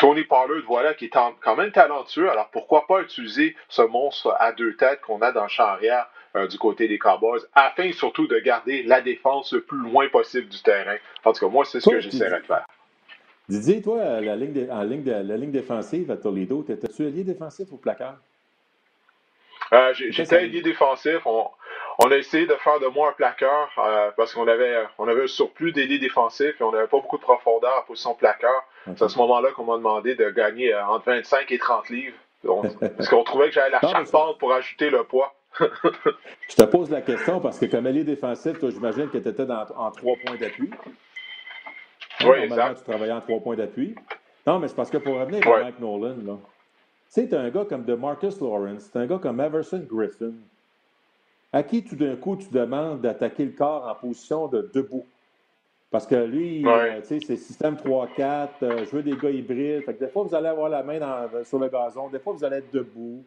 Tony Pollard, voilà, qui est quand même talentueux. Alors pourquoi pas utiliser ce monstre à deux têtes qu'on a dans le champ arrière euh, du côté des Cowboys, afin surtout de garder la défense le plus loin possible du terrain? En tout cas, moi, c'est ce que j'essaierai de faire. Didier, toi, la ligne, en ligne la ligne défensive à Toledo, étais-tu allié défensif ou placard? Euh, j'étais allié défensif. On, a essayé de faire de moi un plaqueur euh, parce qu'on avait, on avait un surplus d'ailier défensif et on n'avait pas beaucoup de profondeur en position plaqueur. C'est à ce moment-là qu'on m'a demandé de gagner euh, entre 25 et 30 livres. parce qu'on trouvait que j'avais la charpente pour ajouter le poids. je te pose la question parce que comme allié défensif, toi, j'imagine que tu étais en trois points d'appui. Oui, exact. tu travaillais en trois points d'appui. Non, mais c'est parce que pour revenir à Mike Nolan, là, tu sais, un gars comme DeMarcus Lawrence, c'est un gars comme Everson Griffin, à qui tout d'un coup tu demandes d'attaquer le corps en position de debout. Parce que lui, euh, tu sais, c'est système 3-4, euh, je veux des gars hybrides. Fait que des fois, vous allez avoir la main sur le gazon, des fois, vous allez être debout.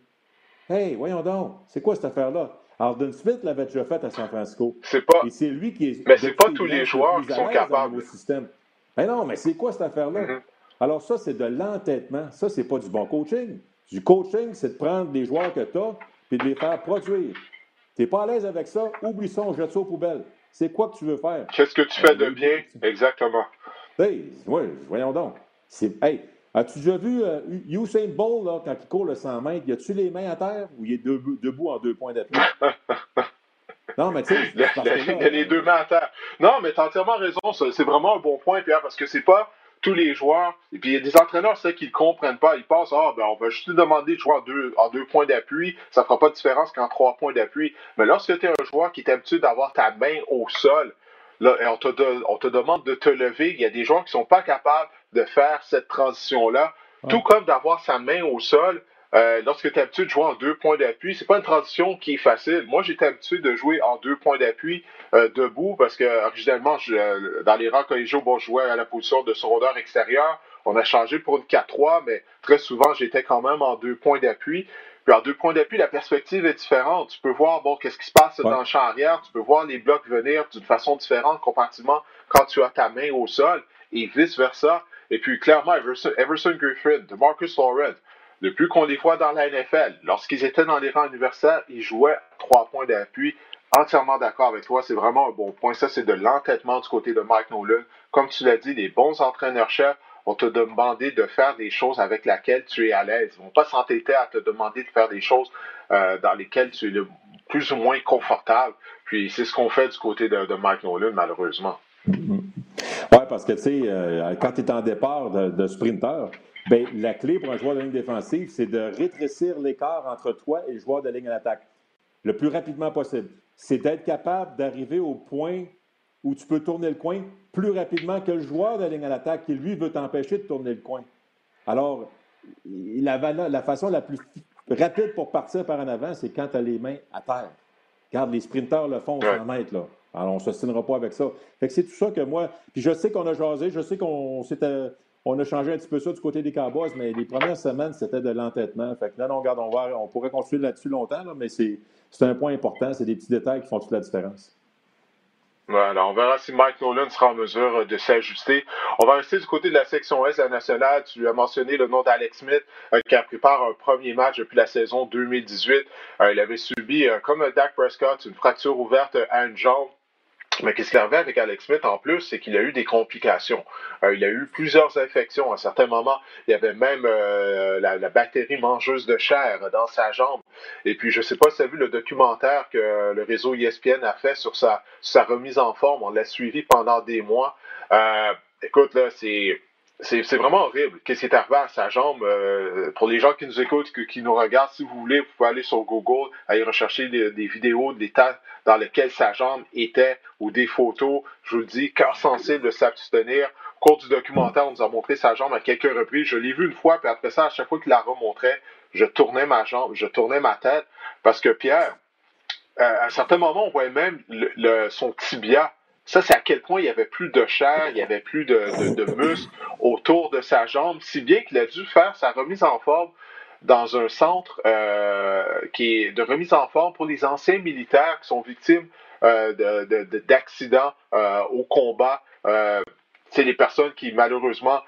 Hey, voyons donc, c'est quoi cette affaire-là? Alden Smith l'avait déjà fait à San Francisco. C'est pas. Et c'est lui qui est. Mais c'est pas tous les joueurs qui sont capables. Système. Mais non, mais c'est quoi cette affaire-là? Mm-hmm. Alors, ça, c'est de l'entêtement. Ça, c'est pas du bon coaching. Du coaching, c'est de prendre des joueurs que tu as et de les faire produire. Tu n'es pas à l'aise avec ça, oublie ça, on jette ça aux poubelles. C'est quoi que tu veux faire? Qu'est-ce que tu fais de bien? Exactement. Hey, oui, voyons donc. Hey, as-tu déjà vu euh, Usain Bolt, là, quand il court le 100 mètres, y a-tu les mains à terre ou il est debout, en deux points d'appui? non, mais tu sais. Il y a les deux mains à terre. Non, mais tu as entièrement raison. C'est vraiment un bon point, Pierre, parce que c'est pas tous les joueurs. Et puis il y a des entraîneurs, c'est qu'ils ne comprennent pas. Ils pensent, ah, ben, on va juste demander de jouer en deux, en deux points d'appui. Ça ne fera pas de différence qu'en trois points d'appui. Mais lorsque tu es un joueur qui est habitué d'avoir ta main au sol, là, et on, te on te demande de te lever, il y a des joueurs qui ne sont pas capables de faire cette transition-là. Tout comme d'avoir sa main au sol, euh, lorsque tu es habitué de jouer en deux points d'appui, c'est pas une transition qui est facile. Moi, j'étais habitué de jouer en deux points d'appui euh, debout parce que originalement, je, euh, dans les rangs collégiaux, bon, je jouais à la position de secondaire extérieur. On a changé pour une 4-3, mais très souvent, j'étais quand même en deux points d'appui. Puis en deux points d'appui, la perspective est différente. Tu peux voir, bon, qu'est-ce qui se passe dans le champ arrière. Tu peux voir les blocs venir d'une façon différente comparativement quand tu as ta main au sol et vice-versa. Et puis, clairement, Everson, Everson Griffin, de Marcus Lawrence, depuis qu'on les voit dans la NFL, lorsqu'ils étaient dans les rangs universitaires, ils jouaient trois points d'appui. Entièrement d'accord avec toi, c'est vraiment un bon point. Ça, c'est de l'entêtement du côté de Mike Nolan. Comme tu l'as dit, les bons entraîneurs-chefs vont te demander de faire des choses avec lesquelles tu es à l'aise. Ils ne vont pas s'entêter à te demander de faire des choses euh, dans lesquelles tu es plus ou moins confortable. Puis c'est ce qu'on fait du côté de, Mike Nolan, malheureusement. Oui, parce que tu sais, euh, quand tu es en départ de, de sprinter, Bien, la clé pour un joueur de ligne défensive, c'est de rétrécir l'écart entre toi et le joueur de ligne à l'attaque le plus rapidement possible. C'est d'être capable d'arriver au point où tu peux tourner le coin plus rapidement que le joueur de ligne à l'attaque qui, lui, veut t'empêcher de tourner le coin. Alors, la, façon la plus rapide pour partir par en avant, c'est quand tu as les mains à terre. Regarde, les sprinteurs le font 100 mètres, là. Alors, on ne s'ostinera pas avec ça. Fait que c'est tout ça que moi. Puis je sais qu'on a jasé, je sais qu'on s'était on a changé un petit peu ça du côté des Cowboys, mais les premières semaines, c'était de l'entêtement. Fait que là, non, regarde, on, va, on pourrait construire là-dessus longtemps, mais c'est un point important. C'est des petits détails qui font toute la différence. Voilà, on verra si Mike Nolan sera en mesure de s'ajuster. On va rester du côté de la section S de la nationale. Tu as mentionné le nom d'Alex Smith, euh, qui a prépare un premier match depuis la saison 2018. Euh, il avait subi, euh, comme Dak Prescott, une fracture ouverte à une jambe. Mais qu'est-ce qui arrivait avec Alex Smith en plus, c'est qu'il a eu des complications. Euh, il a eu plusieurs infections. À certains moments, il y avait même euh, la, bactérie mangeuse de chair dans sa jambe. Et puis, je ne sais pas si tu as vu le documentaire que le réseau ESPN a fait sur sa, sa remise en forme. On l'a suivi pendant des mois. Euh, écoute, là, c'est c'est vraiment horrible. Qu'est-ce qui est arrivé à sa jambe? Euh, pour les gens qui nous écoutent, qui nous regardent, si vous voulez, vous pouvez aller sur Google, aller rechercher des, vidéos de l'état dans lequel sa jambe était ou des photos. Je vous le dis, cœur sensible de s'abstenir. Au cours du documentaire, on nous a montré sa jambe à quelques reprises. Je l'ai vu une fois, puis après ça, à chaque fois qu'il la remontrait, je tournais ma jambe, je tournais ma tête, parce que Pierre, à un certain moment, on voyait même son tibia. Ça, c'est à quel point il n'y avait plus de chair, il n'y avait plus de, de, muscles autour de sa jambe, si bien qu'il a dû faire sa remise en forme dans un centre euh, qui est de remise en forme pour les anciens militaires qui sont victimes euh, d'accidents euh, au combat. c'est les personnes qui malheureusement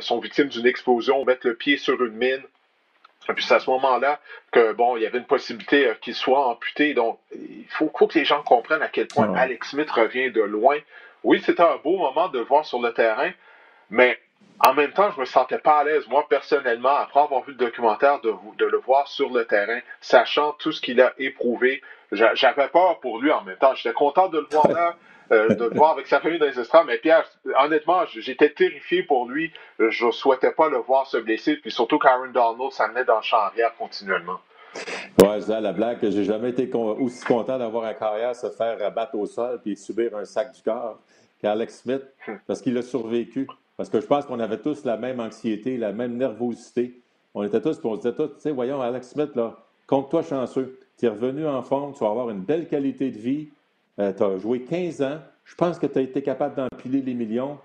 sont victimes d'une explosion, mettent le pied sur une mine, puis c'est à ce moment-là que bon, il y avait une possibilité euh, qu'il soit amputé. Donc, il faut, que les gens comprennent à quel point Alex Smith revient de loin. Oui, c'était un beau moment de le voir sur le terrain, mais en même temps, je me sentais pas à l'aise, moi personnellement, après avoir vu le documentaire, de, de le voir sur le terrain, sachant tout ce qu'il a éprouvé. J'avais peur pour lui en même temps. J'étais content de le voir là. Euh, de le voir avec sa famille dans les estrades. Mais Pierre, honnêtement, j'étais terrifié pour lui. Je ne souhaitais pas le voir se blesser. Puis surtout, Karen Donald s'amenait dans le champ arrière continuellement. Ouais, je la blague que j'ai jamais été aussi content d'avoir un carrière se faire rabattre au sol puis subir un sac du corps qu'Alex Smith, hmm. parce qu'il a survécu. Parce que je pense qu'on avait tous la même anxiété, la même nervosité. On était tous, puis on se disait tous, tu sais, voyons, Alex Smith, là, compte-toi chanceux. Tu es revenu en forme, tu vas avoir une belle qualité de vie. Euh, tu as joué 15 ans. Je pense que tu as été capable d'empiler les millions.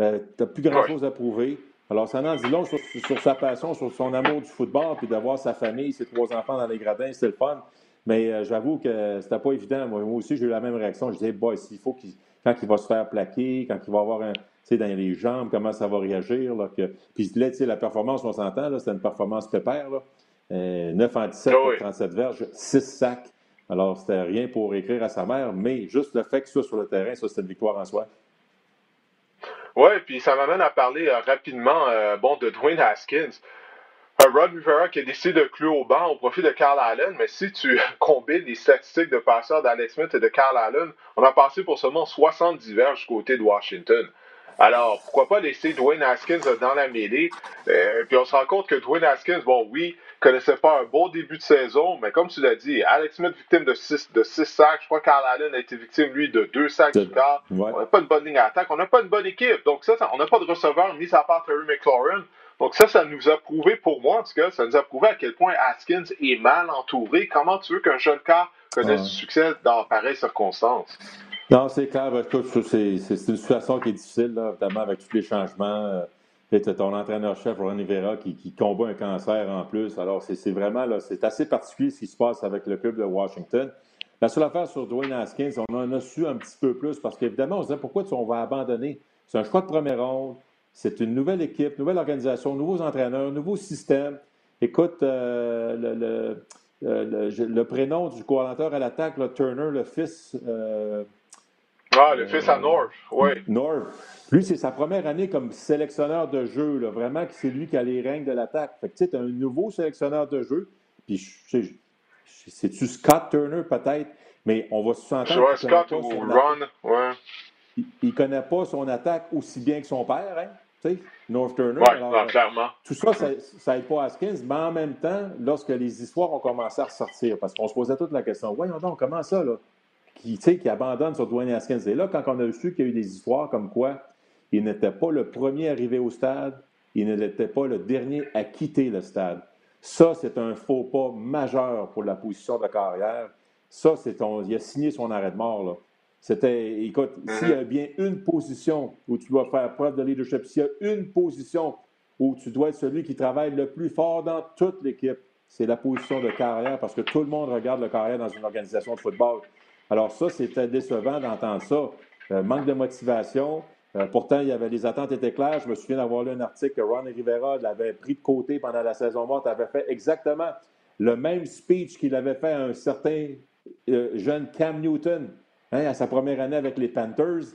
Euh, tu n'as plus grand-chose à prouver. Alors, ça en dit long sur, sa passion, sur son amour du football, puis d'avoir sa famille, ses trois enfants dans les gradins, c'est le fun. Mais euh, j'avoue que c'était pas évident. Moi, aussi, j'ai eu la même réaction. Je disais, boy, s'il faut qu'il, quand il va se faire plaquer, quand il va avoir un, tu sais, dans les jambes, comment ça va réagir. Là, que... Puis là, tu sais, la performance, on s'entend, c'est une performance pépère. Là. 9 en 17, 37 verges, 6 sacs. Alors, c'était rien pour écrire à sa mère, mais juste le fait que soit sur le terrain, ça, c'était une victoire en soi. Oui, puis ça m'amène à parler euh, rapidement euh, de Dwayne Haskins. Un Rod Rivera qui a décidé de clouer au banc au profit de Carl Allen, mais si tu combines les statistiques de passeurs d'Alex Smith et de Carl Allen, on a passé pour seulement 70 verges du côté de Washington. Alors, pourquoi pas laisser Dwayne Haskins dans la mêlée? Euh, puis on se rend compte que Dwayne Haskins, bon, oui, connaissait pas un bon début de saison, mais comme tu l'as dit, Alex Smith victime de 6 de six sacs. Je crois que Carl Allen a été victime, lui, de 2 sacs du quart. On n'a pas une bonne ligne à attaque, on n'a pas une bonne équipe. Donc ça, on n'a pas de receveur, mis à part Terry McLaurin. Donc ça, ça nous a prouvé, pour moi en tout cas, ça nous a prouvé à quel point Haskins est mal entouré. Comment tu veux qu'un jeune cas connaisse du succès dans pareilles circonstances? Non, c'est clair. C'est une situation qui est difficile, là, évidemment, avec tous les changements. Euh, tu ton entraîneur-chef, Ron Rivera, qui, combat un cancer en plus. Alors, c'est vraiment, c'est assez particulier ce qui se passe avec le club de Washington. La seule affaire sur Dwayne Haskins, on en a su un petit peu plus parce qu'évidemment, on se disait pourquoi on va abandonner? C'est un choix de première ronde, c'est une nouvelle équipe, nouvelle organisation, nouveaux entraîneurs, nouveau système. Écoute, euh, le, le, le, prénom du coordinateur à l'attaque, Turner, le fils. Euh, ah, le fils à North, oui. North. Lui, c'est sa première année comme sélectionneur de jeu. Là. Vraiment, c'est lui qui a les règnes de l'attaque. Fait que tu sais, un nouveau sélectionneur de jeu. Puis, c'est-tu Scott Turner, peut-être? Mais on va se sentir. Ouais, Scott ou Ron, ouais. Il ne connaît pas son attaque aussi bien que son père, hein? Tu sais, North Turner. Oui, clairement. Tout ça, ça n'aide pas à Skins, mais en même temps, lorsque les histoires ont commencé à ressortir, parce qu'on se posait toute la question, voyons donc, comment ça, là? Qui, qui abandonne sur Dwayne Haskins. Et là, quand on a su qu'il y a eu des histoires comme quoi il n'était pas le premier arrivé au stade. Il n'était pas le dernier à quitter le stade. Ça, c'est un faux pas majeur pour la position de carrière. Ça, c'est il a signé son arrêt de mort. Là. C'était, écoute, s'il y a bien une position où tu dois faire preuve de leadership, s'il y a une position où tu dois être celui qui travaille le plus fort dans toute l'équipe, c'est la position de carrière parce que tout le monde regarde le carrière dans une organisation de football. Alors ça, c'était décevant d'entendre ça. Euh, manque de motivation, euh, pourtant, il y avait, les attentes étaient claires. Je me souviens d'avoir lu un article que Ron Rivera l'avait pris de côté pendant la saison morte, avait fait exactement le même speech qu'il avait fait à un certain euh, jeune Cam Newton hein, à sa première année avec les Panthers.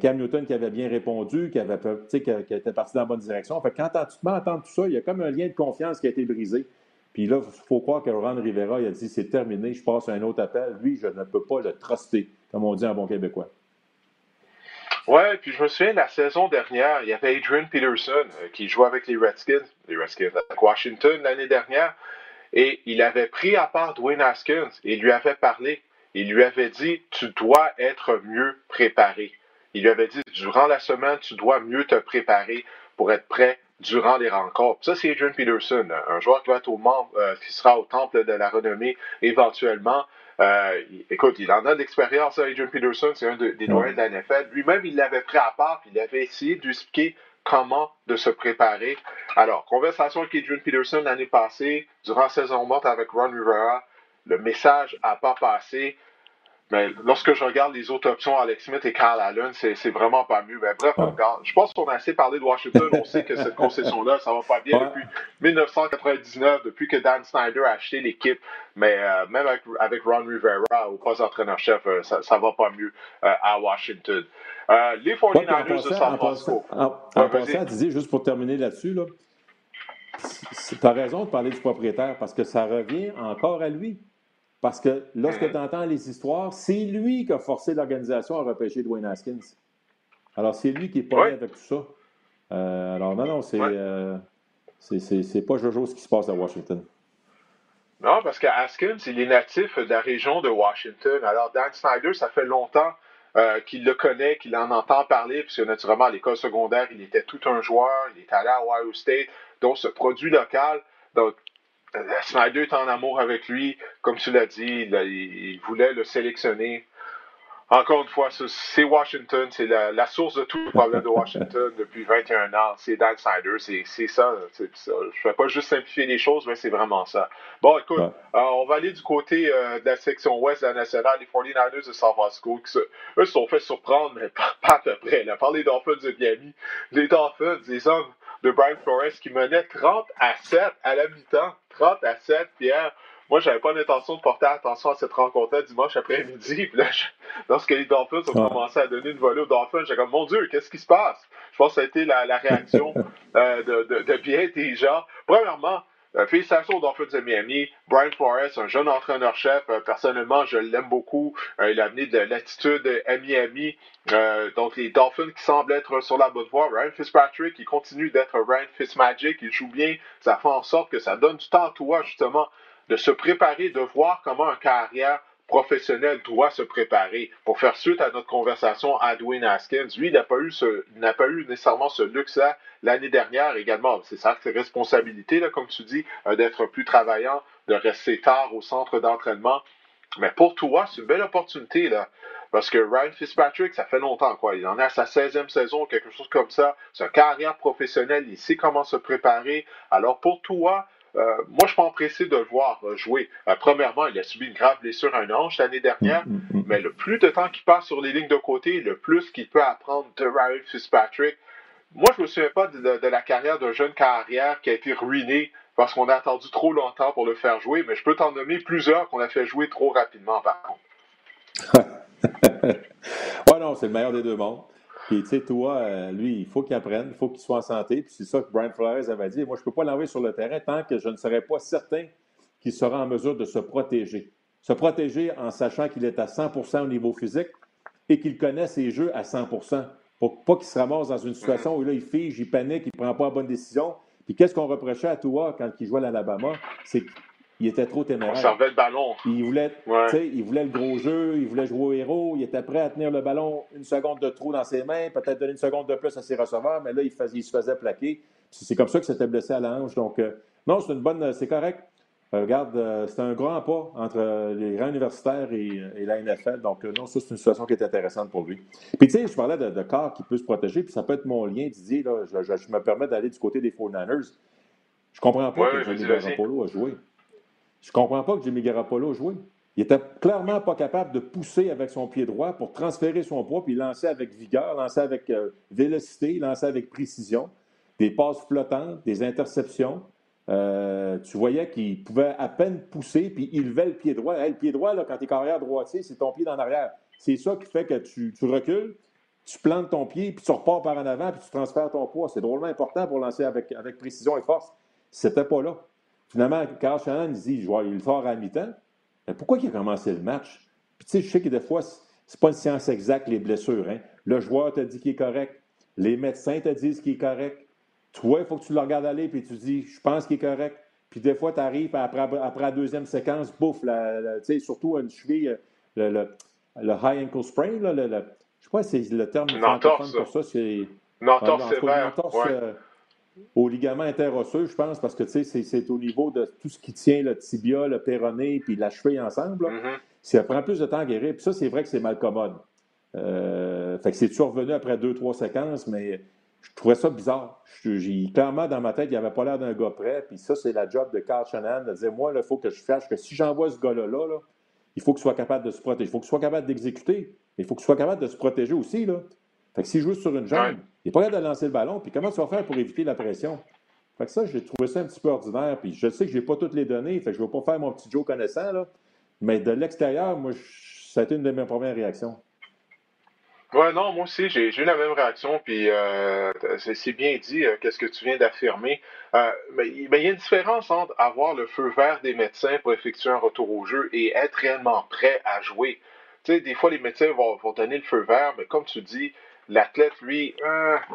Cam Newton qui avait bien répondu, qui, avait, qui, qui était parti dans la bonne direction. Fait quand tu te mets à entendre tout ça, il y a comme un lien de confiance qui a été brisé. Puis là, il faut croire que Ron Rivera a dit c'est terminé, je passe à un autre appel. Lui, je ne peux pas le truster, comme on dit en bon québécois. Ouais, puis je me souviens, la saison dernière, il y avait Adrian Peterson euh, qui jouait avec les Redskins, les Redskins avec Washington l'année dernière, et il avait pris à part Dwayne Haskins et lui avait parlé. Il lui avait dit Tu dois être mieux préparé. Il lui avait dit Durant la semaine, tu dois mieux te préparer pour être prêt durant les rencontres. Ça, c'est Adrian Peterson, un joueur qui va être au membre, euh, qui sera au temple de la renommée éventuellement. Euh, écoute, il en a de l'expérience, Adrian Peterson, c'est un des doyens de la NFL. Lui-même, il l'avait pris à part, puis il avait essayé d'expliquer comment de se préparer. Alors, conversation avec Adrian Peterson l'année passée, durant saison morte avec Ron Rivera, le message n'a pas passé. Mais lorsque je regarde les autres options, Alex Smith et Carl Allen, c'est vraiment pas mieux. Mais bref, je pense qu'on a assez parlé de Washington. On sait que cette concession-là, ça va pas bien depuis 1999, depuis que Dan Snyder a acheté l'équipe. Mais euh, même avec, Ron Rivera au poste d'entraîneur-chef, euh, ça, ça va pas mieux euh, à Washington. les 49ers de San Francisco. En, passant, Didier, juste pour terminer là-dessus, là, tu as raison de parler du propriétaire parce que ça revient encore à lui. Parce que lorsque mm. tu entends les histoires, c'est lui qui a forcé l'organisation à repêcher Dwayne Haskins. Alors, c'est lui qui est pas avec tout ça. Euh, alors, non, non, euh, c'est c'est pas Jojo ce qui se passe à Washington. Non, parce que Haskins, il est natif de la région de Washington. Alors, Dan Snyder, ça fait longtemps euh, qu'il le connaît, qu'il en entend parler, puisque naturellement, à l'école secondaire, il était tout un joueur, il est allé à Ohio State. Donc, ce produit local, donc, euh, Snyder est en amour avec lui, comme tu l'as dit, il, voulait le sélectionner. Encore une fois, c'est Washington, c'est la, source de tous les problèmes de Washington depuis 21 ans. C'est Dan Snyder, c'est ça, Je ne vais pas juste simplifier les choses, mais c'est vraiment ça. Bon, écoute, euh, on va aller du côté euh, de la section ouest de la nationale, les 49ers de San Francisco, qui se, eux se sont fait surprendre, mais pas, à peu près. Là. Par les Dolphins de Miami, les Dolphins, les hommes de Brian Flores qui menait 30 à 7 à la mi-temps. 30 à 7, Pierre. Moi, j'avais pas l'intention de porter attention à cette rencontre-là dimanche après-midi. Puis là, lorsque les Dolphins ont commencé à donner une volée aux Dolphins, j'ai comme, mon Dieu, qu'est-ce qui se passe? Je pense que ça a été la, réaction euh, de, de, de, bien des gens. Premièrement, félicitations aux Dolphins de Miami. Brian Flores, un jeune entraîneur-chef. Euh, personnellement, je l'aime beaucoup. Euh, il a amené de l'attitude à Miami. donc, les Dolphins qui semblent être sur la bonne voie. Ryan Fitzpatrick, il continue d'être Ryan Fitzmagic. Il joue bien. Ça fait en sorte que ça donne du temps à toi, justement, de se préparer, de voir comment un carrière professionnel doit se préparer. Pour faire suite à notre conversation Dwayne Haskins, lui, il n'a pas eu ce, n'a pas eu nécessairement ce luxe-là l'année dernière également. C'est sa responsabilité, là, comme tu dis, euh, d'être plus travaillant, de rester tard au centre d'entraînement. Mais pour toi, c'est une belle opportunité, là. Parce que Ryan Fitzpatrick, ça fait longtemps, quoi. Il en est à sa 16e saison, quelque chose comme ça. C'est carrière professionnelle, il sait comment se préparer. Alors pour toi, euh, moi, je suis pas empressé de le voir euh, jouer. Euh, premièrement, il a subi une grave blessure à une hanche l'année dernière, mm, mm, mm. mais le plus de temps qu'il passe sur les lignes de côté, le plus qu'il peut apprendre de Ryan Fitzpatrick. Moi, je me souviens pas de, la carrière d'un jeune carrière qui a été ruiné parce qu'on a attendu trop longtemps pour le faire jouer, mais je peux t'en nommer plusieurs qu'on a fait jouer trop rapidement, par contre. ouais, non, c'est le meilleur des deux mondes. Puis, tu sais, toi, euh, lui, il faut qu'il apprenne, il faut qu'il soit en santé. Puis, c'est ça que Brian Flores avait dit. Moi, je ne peux pas l'envoyer sur le terrain tant que je ne serai pas certain qu'il sera en mesure de se protéger. Se protéger en sachant qu'il est à 100% au niveau physique et qu'il connaît ses jeux à 100% pour pas qu'il se ramasse dans une situation où là, il fige, il panique, il ne prend pas la bonne décision. Puis qu'est-ce qu'on reprochait à toi quand il jouait à l'Alabama? C'est il était trop téméraire. On servait le ballon. Il voulait, il voulait le gros jeu, il voulait jouer au héros, il était prêt à tenir le ballon une seconde de trou dans ses mains, peut-être donner une seconde de plus à ses receveurs, mais là, il, faisait, il se faisait plaquer. C'est comme ça que c'était blessé à la hanche. Donc, euh, non, c'est une bonne, c'est correct. Euh, regarde, euh, c'est un grand pas entre les grands universitaires et, la NFL. Donc, non, ça, c'est une situation qui est intéressante pour lui. Puis, tu sais, je parlais de, corps qui peut se protéger, puis ça peut être mon lien, Didier. Là, je, me permets d'aller du côté des 49ers. Je comprends pas que Johnny Garoppolo a joué. Je comprends pas que Jimmy Garoppolo joué. Il était clairement pas capable de pousser avec son pied droit pour transférer son poids, puis lancer avec vigueur, lancer avec euh, vélocité, lancer avec précision. Des passes flottantes, des interceptions. Euh, tu voyais qu'il pouvait à peine pousser, puis il levait le pied droit. le pied droit, là, quand tu es carrière droitier, c'est ton pied en arrière. C'est ça qui fait que tu, recules, tu plantes ton pied, puis tu repars par en avant, puis tu transfères ton poids. C'est drôlement important pour lancer avec, avec précision et force. C'était pas là. Finalement, Carl Shannon dit il sort à mi-temps. Mais pourquoi il a commencé le match? Puis tu sais, je sais que des fois, c'est pas une science exacte, les blessures. Hein? Le joueur t'a dit qu'il est correct. Les médecins te disent qu'il est correct. Toi, il faut que tu le regardes aller puis tu dis je pense qu'il est correct. Puis des fois, tu arrives après, après la deuxième séquence, bouffe, la, sais, surtout une cheville, le, le, le high ankle sprain, là, le, je sais pas si c'est le terme pour ça. C'est, une entorse sévère. Euh, au ligament interosseux, je pense, parce que c'est au niveau de tout ce qui tient le tibia, le péroné, puis la cheville ensemble. Mm-hmm. Ça prend plus de temps à guérir. Puis ça, c'est vrai que c'est mal commode. Euh, fait que c'est toujours revenu après deux, trois séquences, mais je trouvais ça bizarre. clairement, dans ma tête, il n'y avait pas l'air d'un gars prêt. Puis ça, c'est la job de Carl Shannon de dire Moi, il faut que je sache que si j'envoie ce gars-là, là, il faut qu'il soit capable de se protéger. Il faut qu'il soit capable d'exécuter. Il faut qu'il soit capable de se protéger aussi. Là. Fait que s'il joue sur une jambe, il n'est pas capable de lancer le ballon. Puis comment tu vas faire pour éviter la pression? Fait que ça, j'ai trouvé ça un petit peu ordinaire. Puis je sais que je n'ai pas toutes les données. Fait que je ne vais pas faire mon petit Joe connaissant. Là. Mais de l'extérieur, moi, ça a été une de mes premières réactions. Ouais, non, moi aussi, j'ai eu la même réaction, puis euh, c'est bien dit, euh, qu'est-ce que tu viens d'affirmer. Euh, mais, il y a une différence entre avoir le feu vert des médecins pour effectuer un retour au jeu et être réellement prêt à jouer. Tu sais, des fois, les médecins vont, vont donner le feu vert, mais comme tu dis, l'athlète, lui,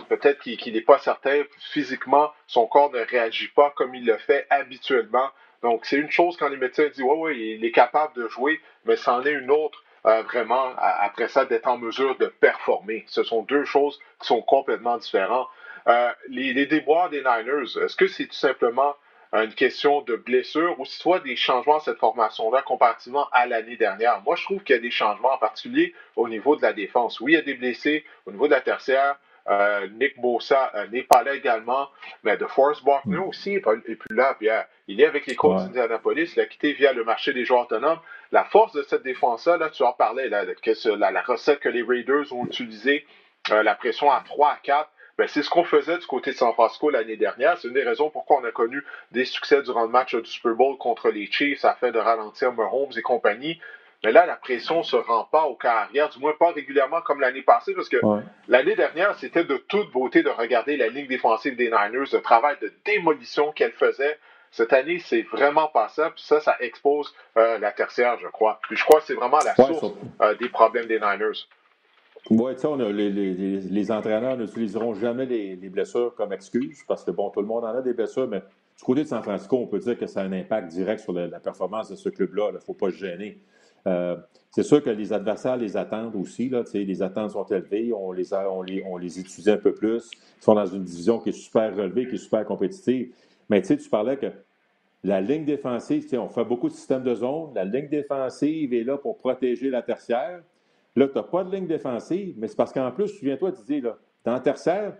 peut-être qu'il n'est pas certain, physiquement, son corps ne réagit pas comme il le fait habituellement. Donc, c'est une chose quand les médecins disent, ouais, ouais, il est capable de jouer, mais c'en est une autre euh, vraiment, après ça, d'être en mesure de performer. Ce sont deux choses qui sont complètement différentes. Euh, les, déboires des Niners, est-ce que c'est tout simplement une question de blessure ou soit des changements à cette formation-là comparativement à l'année dernière? Moi, je trouve qu'il y a des changements, en particulier au niveau de la défense. Oui, il y a des blessés au niveau de la tertiaire. Euh, Nick Bossa euh, n'est pas là également, mais de Force Buckner mm. aussi n'est plus là, Pierre. Il est avec les Colts d'Indianapolis, il a quitté via le marché des joueurs autonomes. La force de cette défense-là, là, tu en parlais, là, que la, la, recette que les Raiders ont utilisée, euh, la pression à 3 à 4, ben, c'est ce qu'on faisait du côté de San Francisco l'année dernière. C'est une des raisons pourquoi on a connu des succès durant le match du Super Bowl contre les Chiefs afin de ralentir Mahomes et compagnie. Mais là, la pression ne se rend pas au carrière, du moins pas régulièrement comme l'année passée, parce que l'année dernière, c'était de toute beauté de regarder la ligne défensive des Niners, le travail de démolition qu'elle faisait. Cette année, c'est vraiment pas ça. Puis ça, ça expose euh, la tertiaire, je crois. Puis je crois que c'est vraiment la source euh, des problèmes des Niners. Oui, tu sais, les, les, les, entraîneurs n'utiliseront jamais les, blessures comme excuse parce que, bon, tout le monde en a des blessures, mais du côté de San Francisco, on peut dire que ça a un impact direct sur la, performance de ce club-là. Il ne faut pas se gêner. Euh, c'est sûr que les adversaires les attendent aussi. Là, les attentes sont élevées, on les, a, on, les, on les étudie un peu plus. Ils sont dans une division qui est super relevée, qui est super compétitive. Mais tu parlais que la ligne défensive, on fait beaucoup de systèmes de zone. La ligne défensive est là pour protéger la tertiaire. Là, tu n'as pas de ligne défensive, mais c'est parce qu'en plus, souviens-toi, tu dis, là, dans tertiaire,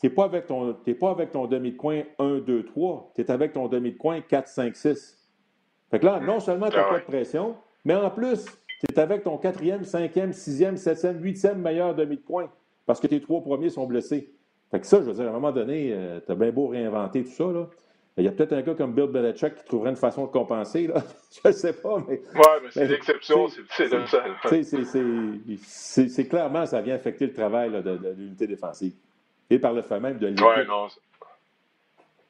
tu n'es pas avec ton, pas avec ton demi de coin 1, 2, 3. Tu es avec ton demi de coin 4, 5, 6. Fait que là, non seulement tu n'as ah pas de pression, mais en plus, tu es avec ton quatrième, cinquième, sixième, septième, huitième meilleur demi de coin parce que tes trois premiers sont blessés. Fait que ça, je veux dire, à un moment donné, euh, tu as bien beau réinventer tout ça. Là. Il y a peut-être un gars comme Bill Belichick qui trouverait une façon de compenser. Là. je ne sais pas, mais. Oui, mais c'est l'exception, c'est comme ça. C'est clairement, ça vient affecter le travail de, l'unité défensive. Et par le fait même de l'équipe. Oui, non.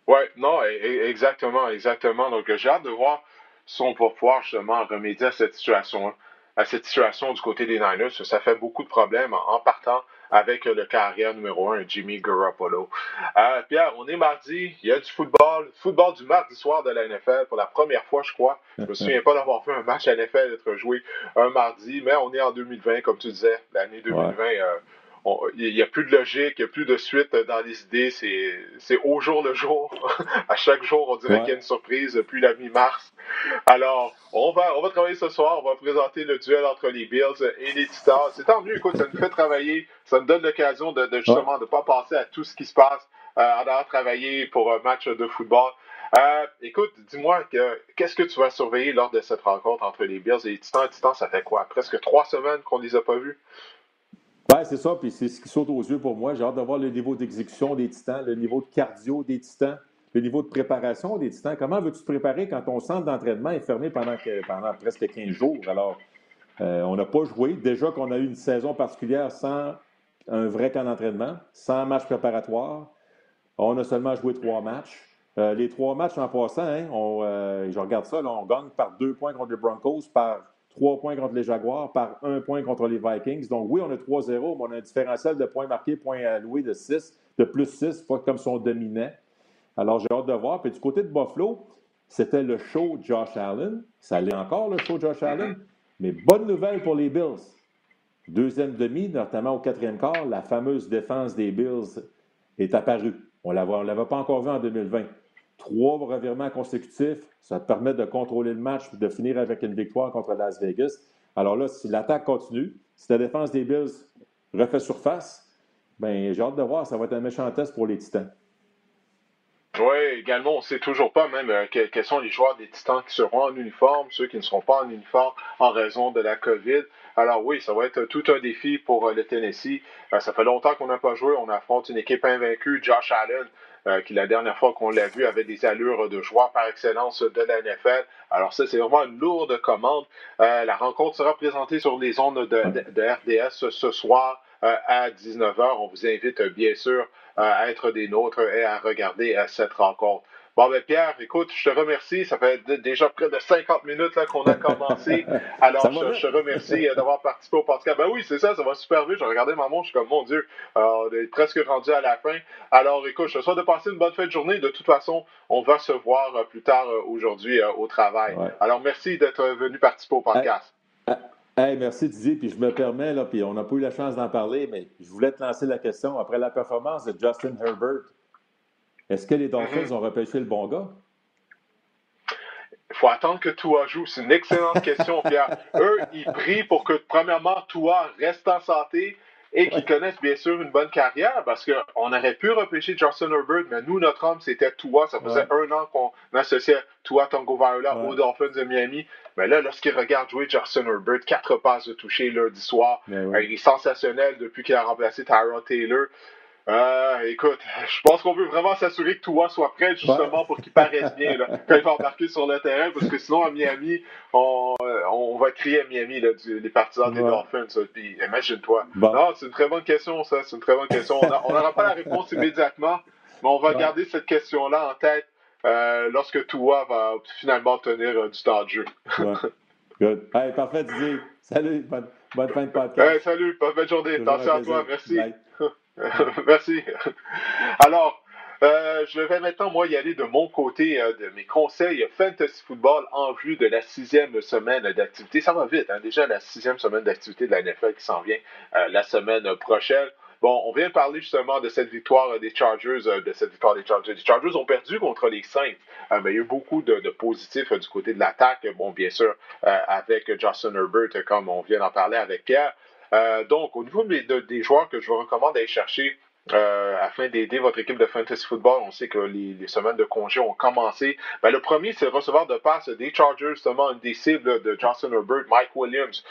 Oui, non, e, e, exactement, exactement. Donc, j'ai hâte de voir sont pour pouvoir justement remédier à cette situation, à cette situation du côté des Niners. Ça fait beaucoup de problèmes en, partant avec le carrière numéro un, Jimmy Garoppolo. Euh, Pierre, on est mardi, il y a du football, football du mardi soir de la NFL pour la première fois, je crois. Je me souviens pas d'avoir fait un match NFL être joué un mardi, mais on est en 2020, comme tu disais, l'année 2020 il n'y a plus de logique, il n'y a plus de suite dans les idées, c'est au jour le jour. à chaque jour, on dirait qu'il y a une surprise depuis la mi-mars. Alors, on va, on va travailler ce soir, on va présenter le duel entre les Bills et les Titans. C'est tant mieux, écoute, ça nous fait travailler, ça nous donne l'occasion de, justement de ne pas passer à tout ce qui se passe euh, en allant travailler pour un match de football. Euh, écoute, dis-moi, qu'est-ce que tu vas surveiller lors de cette rencontre entre les Bills et les Titans? Les Titans, ça fait quoi? Presque trois semaines qu'on ne les a pas vus? Oui, c'est ça, puis c'est ce qui saute aux yeux pour moi. J'ai hâte de voir le niveau d'exécution des titans, le niveau de cardio des titans, le niveau de préparation des titans. Comment veux-tu te préparer quand ton centre d'entraînement est fermé pendant, pendant presque 15 jours? Alors, euh, on n'a pas joué. Déjà qu'on a eu une saison particulière sans un vrai camp d'entraînement, sans match préparatoire. On a seulement joué trois matchs. Euh, les trois matchs en passant, hein, on, euh, je regarde ça, on gagne par deux points contre les Broncos, par Trois points contre les Jaguars par un point contre les Vikings. Donc oui, on a 3-0, mais on a un différentiel de points marqués, points alloués de 6, de plus 6, pas comme si on dominait. Alors j'ai hâte de voir. Puis du côté de Buffalo, c'était le show Josh Allen. Ça allait encore le show Josh Allen. Mais bonne nouvelle pour les Bills. Deuxième demi, notamment au quatrième quart, la fameuse défense des Bills est apparue. On ne l'avait pas encore vu en 2020. Trois revirements consécutifs, ça permet de contrôler le match et de finir avec une victoire contre Las Vegas. Alors là, si l'attaque continue, si la défense des Bills refait surface, ben j'ai hâte de voir. Ça va être un méchant test pour les Titans. Oui, également, on ne sait toujours pas même euh, quels sont les joueurs des Titans qui seront en uniforme, ceux qui ne seront pas en uniforme en raison de la COVID. Alors oui, ça va être tout un défi pour euh, le Tennessee. Euh, ça fait longtemps qu'on n'a pas joué. On affronte une équipe invaincue, Josh Allen, qui la dernière fois qu'on l'a vu avait des allures de joueur par excellence de la NFL. Alors ça, c'est vraiment une lourde commande. la rencontre sera présentée sur les ondes de RDS ce soir à 19h. On vous invite bien sûr à être des nôtres et à regarder cette rencontre. Bon, ben Pierre, écoute, je te remercie. Ça fait déjà près de 50 minutes qu'on a commencé. Alors, je, te remercie euh, d'avoir participé au podcast. Ben oui, c'est ça, ça va super vite. Je regardais ma montre, je suis comme, mon Dieu, on est presque rendu à la fin. Alors, écoute, je te souhaite de passer une bonne fin de journée. De toute façon, on va se voir euh, plus tard euh, aujourd'hui au travail. Alors, merci d'être venu participer au podcast. Hey, merci Didier, puis je me permets, là, puis on n'a pas eu la chance d'en parler, mais je voulais te lancer la question. Après la performance de Justin Herbert, est-ce que les Dolphins mm-hmm. ont repêché le bon gars? Il faut attendre que Tua joue. C'est une excellente question, Pierre. Eux, ils prient pour que, premièrement, Tua reste en santé et qu'ils connaissent bien sûr une bonne carrière parce qu'on aurait pu repêcher Justin Herbert, mais nous, notre homme, c'était Tua. Ça faisait un an qu'on associait Tua Tongo Viola aux Dolphins de Miami. Mais là, lorsqu'il regarde jouer Justin Herbert, quatre passes de toucher lundi soir, euh, il est sensationnel depuis qu'il a remplacé Tyrod Taylor. Euh, écoute, je pense qu'on veut vraiment s'assurer que Tua soit prêt justement pour qu'il paraisse bien là, quand il va embarquer sur le terrain, parce que sinon à Miami, on, euh, on va crier à Miami là, les partisans des Dolphins. Puis imagine-toi. Non, c'est une très bonne question, ça. C'est une très bonne question. On n'aura pas la réponse immédiatement, mais on va garder cette question-là en tête euh, lorsque Tua va finalement obtenir euh, du temps de jeu. Good. Hey, parfait, Didier. Salut, bonne, bonne fin de podcast. Hey, salut, bonne journée. Attention à toi, merci. merci. Alors, euh, je vais maintenant, moi, y aller de mon côté de mes conseils Fantasy Football en vue de la sixième semaine d'activité. Ça va vite, hein? déjà la sixième semaine d'activité de la NFL qui s'en vient la semaine prochaine. Bon, on vient de parler justement de cette victoire des Chargers, euh, de cette victoire des Chargers. Les Chargers ont perdu contre les Saints, euh, mais il y a eu beaucoup de, positifs euh, du côté de l'attaque. Bon, bien sûr, avec Justin Herbert, comme on vient d'en parler avec Pierre. donc, au niveau des, joueurs que je vous recommande d'aller chercher, afin d'aider votre équipe de fantasy football. On sait que les, semaines de congé ont commencé. Ben, le premier, c'est le receveur de passe des Chargers, justement, une des cibles de Justin Herbert, Mike Williams.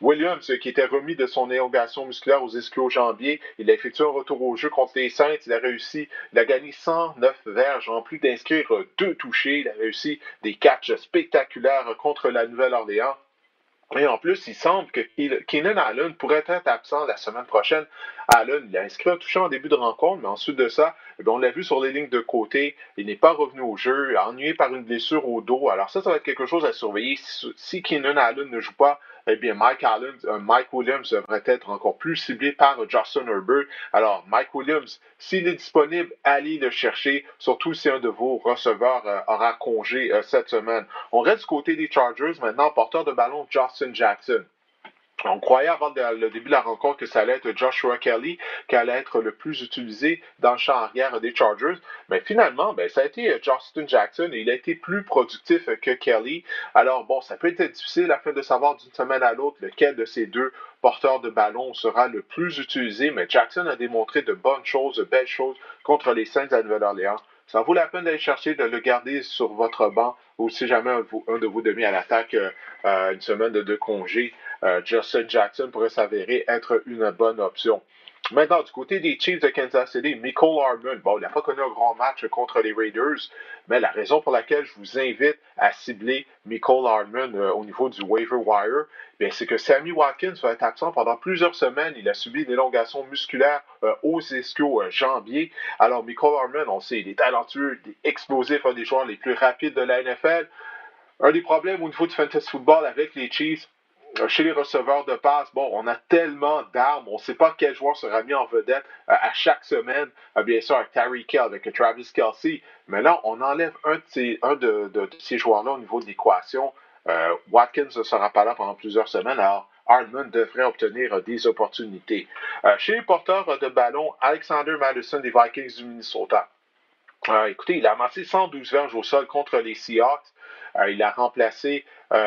Williams, qui était remis de son élongation musculaire aux ischio-jambiers, il a effectué un retour au jeu contre les Saints. Il a réussi, il a gagné 109 verges, en plus d'inscrire deux touchés. Il a réussi des catchs spectaculaires contre la Nouvelle-Orléans. Et en plus, il semble que Keenan Allen pourrait être absent la semaine prochaine. Allen, il a inscrit un touché en début de rencontre, mais ensuite de ça, eh on l'a vu sur les lignes de côté. Il n'est pas revenu au jeu, ennuyé par une blessure au dos. Alors ça, ça va être quelque chose à surveiller. Si Keenan Allen ne joue pas, eh bien, Mike Allen, euh, Mike Williams devrait être encore plus ciblé par Justin Herbert. Alors, Mike Williams, s'il est disponible, allez le chercher, surtout si un de vos receveurs euh, aura congé euh, cette semaine. On reste du côté des Chargers maintenant, porteur de ballon Justin Jackson. On croyait avant le début de la rencontre que ça allait être Joshua Kelly qui allait être le plus utilisé dans le champ arrière des Chargers. Mais finalement, ben, ça a été euh, Justin Jackson et il a été plus productif que Kelly. Alors bon, ça peut être difficile afin de savoir d'une semaine à l'autre lequel de ces deux porteurs de ballon sera le plus utilisé. Mais Jackson a démontré de bonnes choses, de belles choses contre les Saints de Nouvelle-Orléans. Ça vaut la peine d'aller chercher, de le garder sur votre banc ou si jamais un, de vous demi à l'attaque euh, euh, une semaine de deux congés. Euh, Justin Jackson pourrait s'avérer être une bonne option. Maintenant, du côté des Chiefs de Kansas City, Michael Harmon, bon, il n'a pas connu un grand match contre les Raiders, mais la raison pour laquelle je vous invite à cibler Michael Harmon euh, au niveau du waiver wire, c'est que Sammy Watkins va être absent pendant plusieurs semaines. Il a subi une élongation musculaire euh, aux ischio-jambiers. Alors, Michael Harmon, on sait, il est talentueux, il est explosif, un des joueurs les plus rapides de la NFL. Un des problèmes au niveau du fantasy football avec les Chiefs, euh, chez les receveurs de passe, bon, on a tellement d'armes, on ne sait pas quel joueur sera mis en vedette euh, à chaque semaine, euh, bien sûr avec Terry Kell, avec Travis Kelsey, mais là, on enlève un de ces, joueurs-là au niveau de l'équation. Watkins ne sera pas là pendant plusieurs semaines, alors Hardman devrait obtenir des opportunités. chez les porteurs de ballon, Alexander Madison des Vikings du Minnesota. écoutez, il a amassé 112 verges au sol contre les Seahawks. Il a remplacé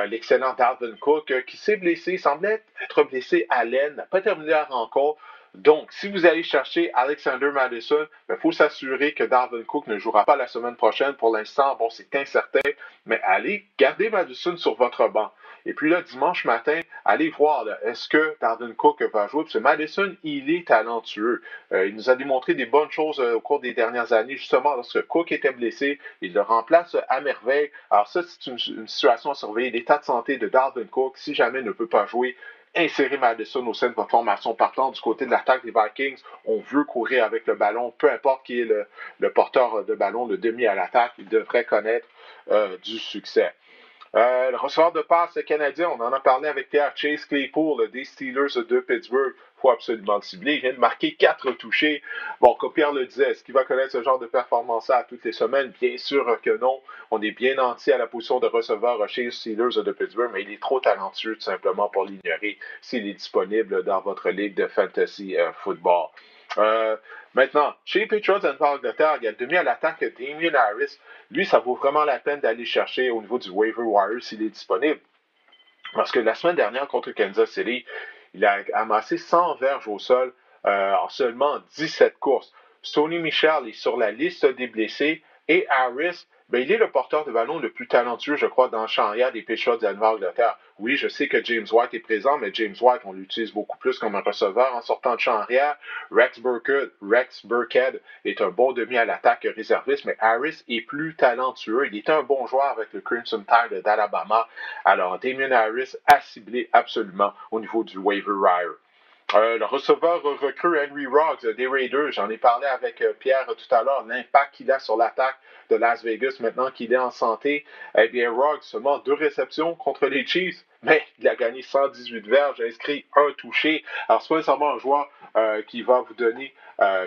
l'excellent Dalvin Cook qui s'est blessé, semblait être blessé à l'aine, n'a pas terminé la rencontre. Donc, si vous allez chercher Alexander Madison, il faut s'assurer que Darwin Cook ne jouera pas la semaine prochaine. Pour l'instant, bon, c'est incertain, mais allez garder Madison sur votre banc. Et puis là, dimanche matin, allez voir, est-ce que Darwin Cook va jouer? Parce que Madison, il est talentueux. Euh, il nous a démontré des bonnes choses euh, au cours des dernières années, justement, lorsque Cook était blessé, il le remplace à merveille. Alors ça, c'est une, situation à surveiller. L'état de santé de Darwin Cook, si jamais il ne peut pas jouer, insérer Madison au sein de votre formation partant du côté de l'attaque des Vikings. On veut courir avec le ballon, peu importe qui est le, porteur de ballon, le demi à l'attaque, il devrait connaître euh, du succès. Euh, le receveur de passe canadien, on en a parlé avec Pierre Chase Claypool des Steelers de Pittsburgh. Faut absolument le cibler. Il vient de marquer quatre touchés. Bon, comme Pierre le disait, est-ce qu'il va connaître ce genre de performance à toutes les semaines? Bien sûr que non. On est bien entier à la position de receveur chez Steelers de Pittsburgh, mais il est trop talentueux tout simplement pour l'ignorer s'il est disponible dans votre ligue de fantasy euh, football. Euh, maintenant, chez les Patriots d'Angleterre, il y a demi à l'attaque Damien Harris. Lui, ça vaut vraiment la peine d'aller chercher au niveau du waiver wire s'il est disponible. Parce que la semaine dernière contre Kansas City, il a amassé 100 verges au sol euh, en seulement 17 courses. Sony Michel est sur la liste des blessés et Harris ben, il est le porteur de ballon le plus talentueux, je crois, dans le champ arrière des Patriots d'Angleterre. Oui, je sais que James White est présent, mais James White, on l'utilise beaucoup plus comme un receveur en sortant de champ arrière. Rex Burkhead, Rex Burkhead est un bon demi à l'attaque réserviste, mais Harris est plus talentueux. Il est un bon joueur avec le Crimson Tide d'Alabama. Alors, Damien Harris a ciblé absolument au niveau du waiver wire. Euh, le receveur recrue Henry Roggs des Raiders, j'en ai parlé avec euh, Pierre tout à l'heure, l'impact qu'il a sur l'attaque de Las Vegas maintenant qu'il est en santé. Eh bien, Roggs seulement deux réceptions contre les Chiefs, mais il a gagné 118 verges, inscrit un touché. Alors, c'est pas nécessairement un joueur euh, qui va vous donner,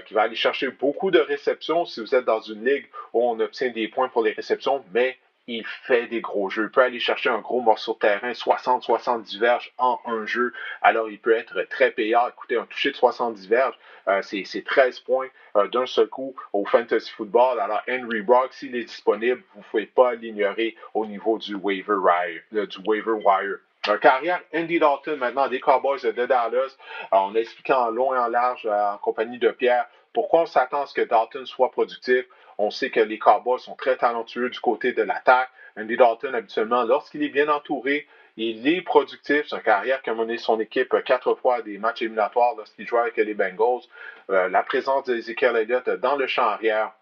qui va aller chercher beaucoup de réceptions si vous êtes dans une ligue où on obtient des points pour les réceptions, mais il fait des gros jeux. Il peut aller chercher un gros morceau de terrain, 60-70 verges en un jeu. Alors, il peut être très payant. Écoutez, un toucher de 70 verges, euh, c'est 13 points euh, d'un seul coup au fantasy football. Alors, Henry Brock, s'il est disponible, vous ne pouvez pas l'ignorer au niveau du waiver wire. Euh, du waiver wire. carrière, Andy Dalton maintenant des Cowboys de Dallas. on a expliqué en long et en large en compagnie de Pierre pourquoi on s'attend à ce que Dalton soit productif. On sait que les Cowboys sont très talentueux du côté de l'attaque. Andy Dalton, habituellement, lorsqu'il est bien entouré, il est productif. Une carrière qui a mené son équipe quatre fois à des matchs éliminatoires lorsqu'il jouait avec les Bengals. Euh, la présence d'Ezekiel Elliott dans le champ arrière.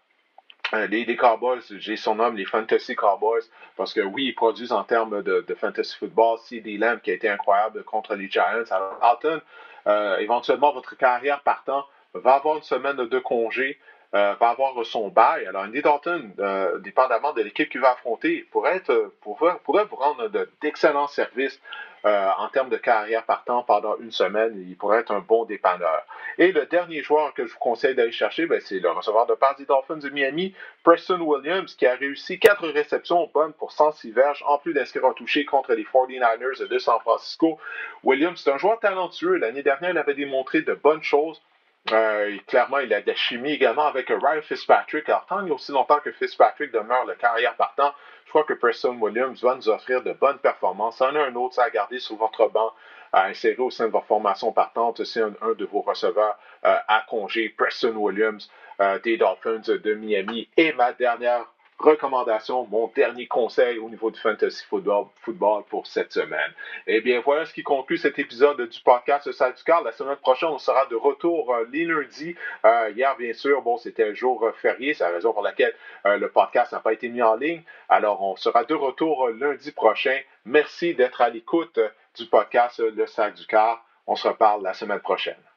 Euh, les, Cowboys, j'ai son nom, les Fantasy Cowboys, parce que oui, ils produisent en termes de, fantasy football. Des Lamb qui a été incroyable contre les Giants. Alors, Dalton, euh, éventuellement, votre carrière partant va avoir une semaine de congé. Euh, va avoir son bail. Alors, Andy Dalton, euh, dépendamment de l'équipe qu'il va affronter, pourrait, pourrait vous rendre d'excellents services euh, en termes de carrière partant pendant une semaine. Il pourrait être un bon dépanneur. Et le dernier joueur que je vous conseille d'aller chercher, ben, c'est le receveur de passe des Dolphins de Miami, Preston Williams, qui a réussi quatre réceptions bonnes pour 106 verges, en plus d'inscrire un touché contre les 49ers de San Francisco. Williams, c'est un joueur talentueux. L'année dernière, il avait démontré de bonnes choses. Euh, clairement, il a de la chimie également avec Ryan Fitzpatrick. Alors, tant et aussi longtemps que Fitzpatrick demeure le carrière partant, je crois que Preston Williams va nous offrir de bonnes performances. en a un autre à garder sur votre banc, à insérer au sein de votre formation partante. C'est un, de vos receveurs euh, à congé, Preston Williams euh, des Dolphins de Miami. Et ma dernière recommandation, mon dernier conseil au niveau du fantasy football, pour cette semaine. Eh bien, voilà ce qui conclut cet épisode du podcast Salle du Car. La semaine prochaine, on sera de retour euh, les lundis. Euh, hier, bien sûr, bon, c'était un jour euh, férié, c'est la raison pour laquelle le podcast n'a pas été mis en ligne. Alors, on sera de retour lundi prochain. Merci d'être à l'écoute du podcast Le Sac du Car. On se reparle la semaine prochaine.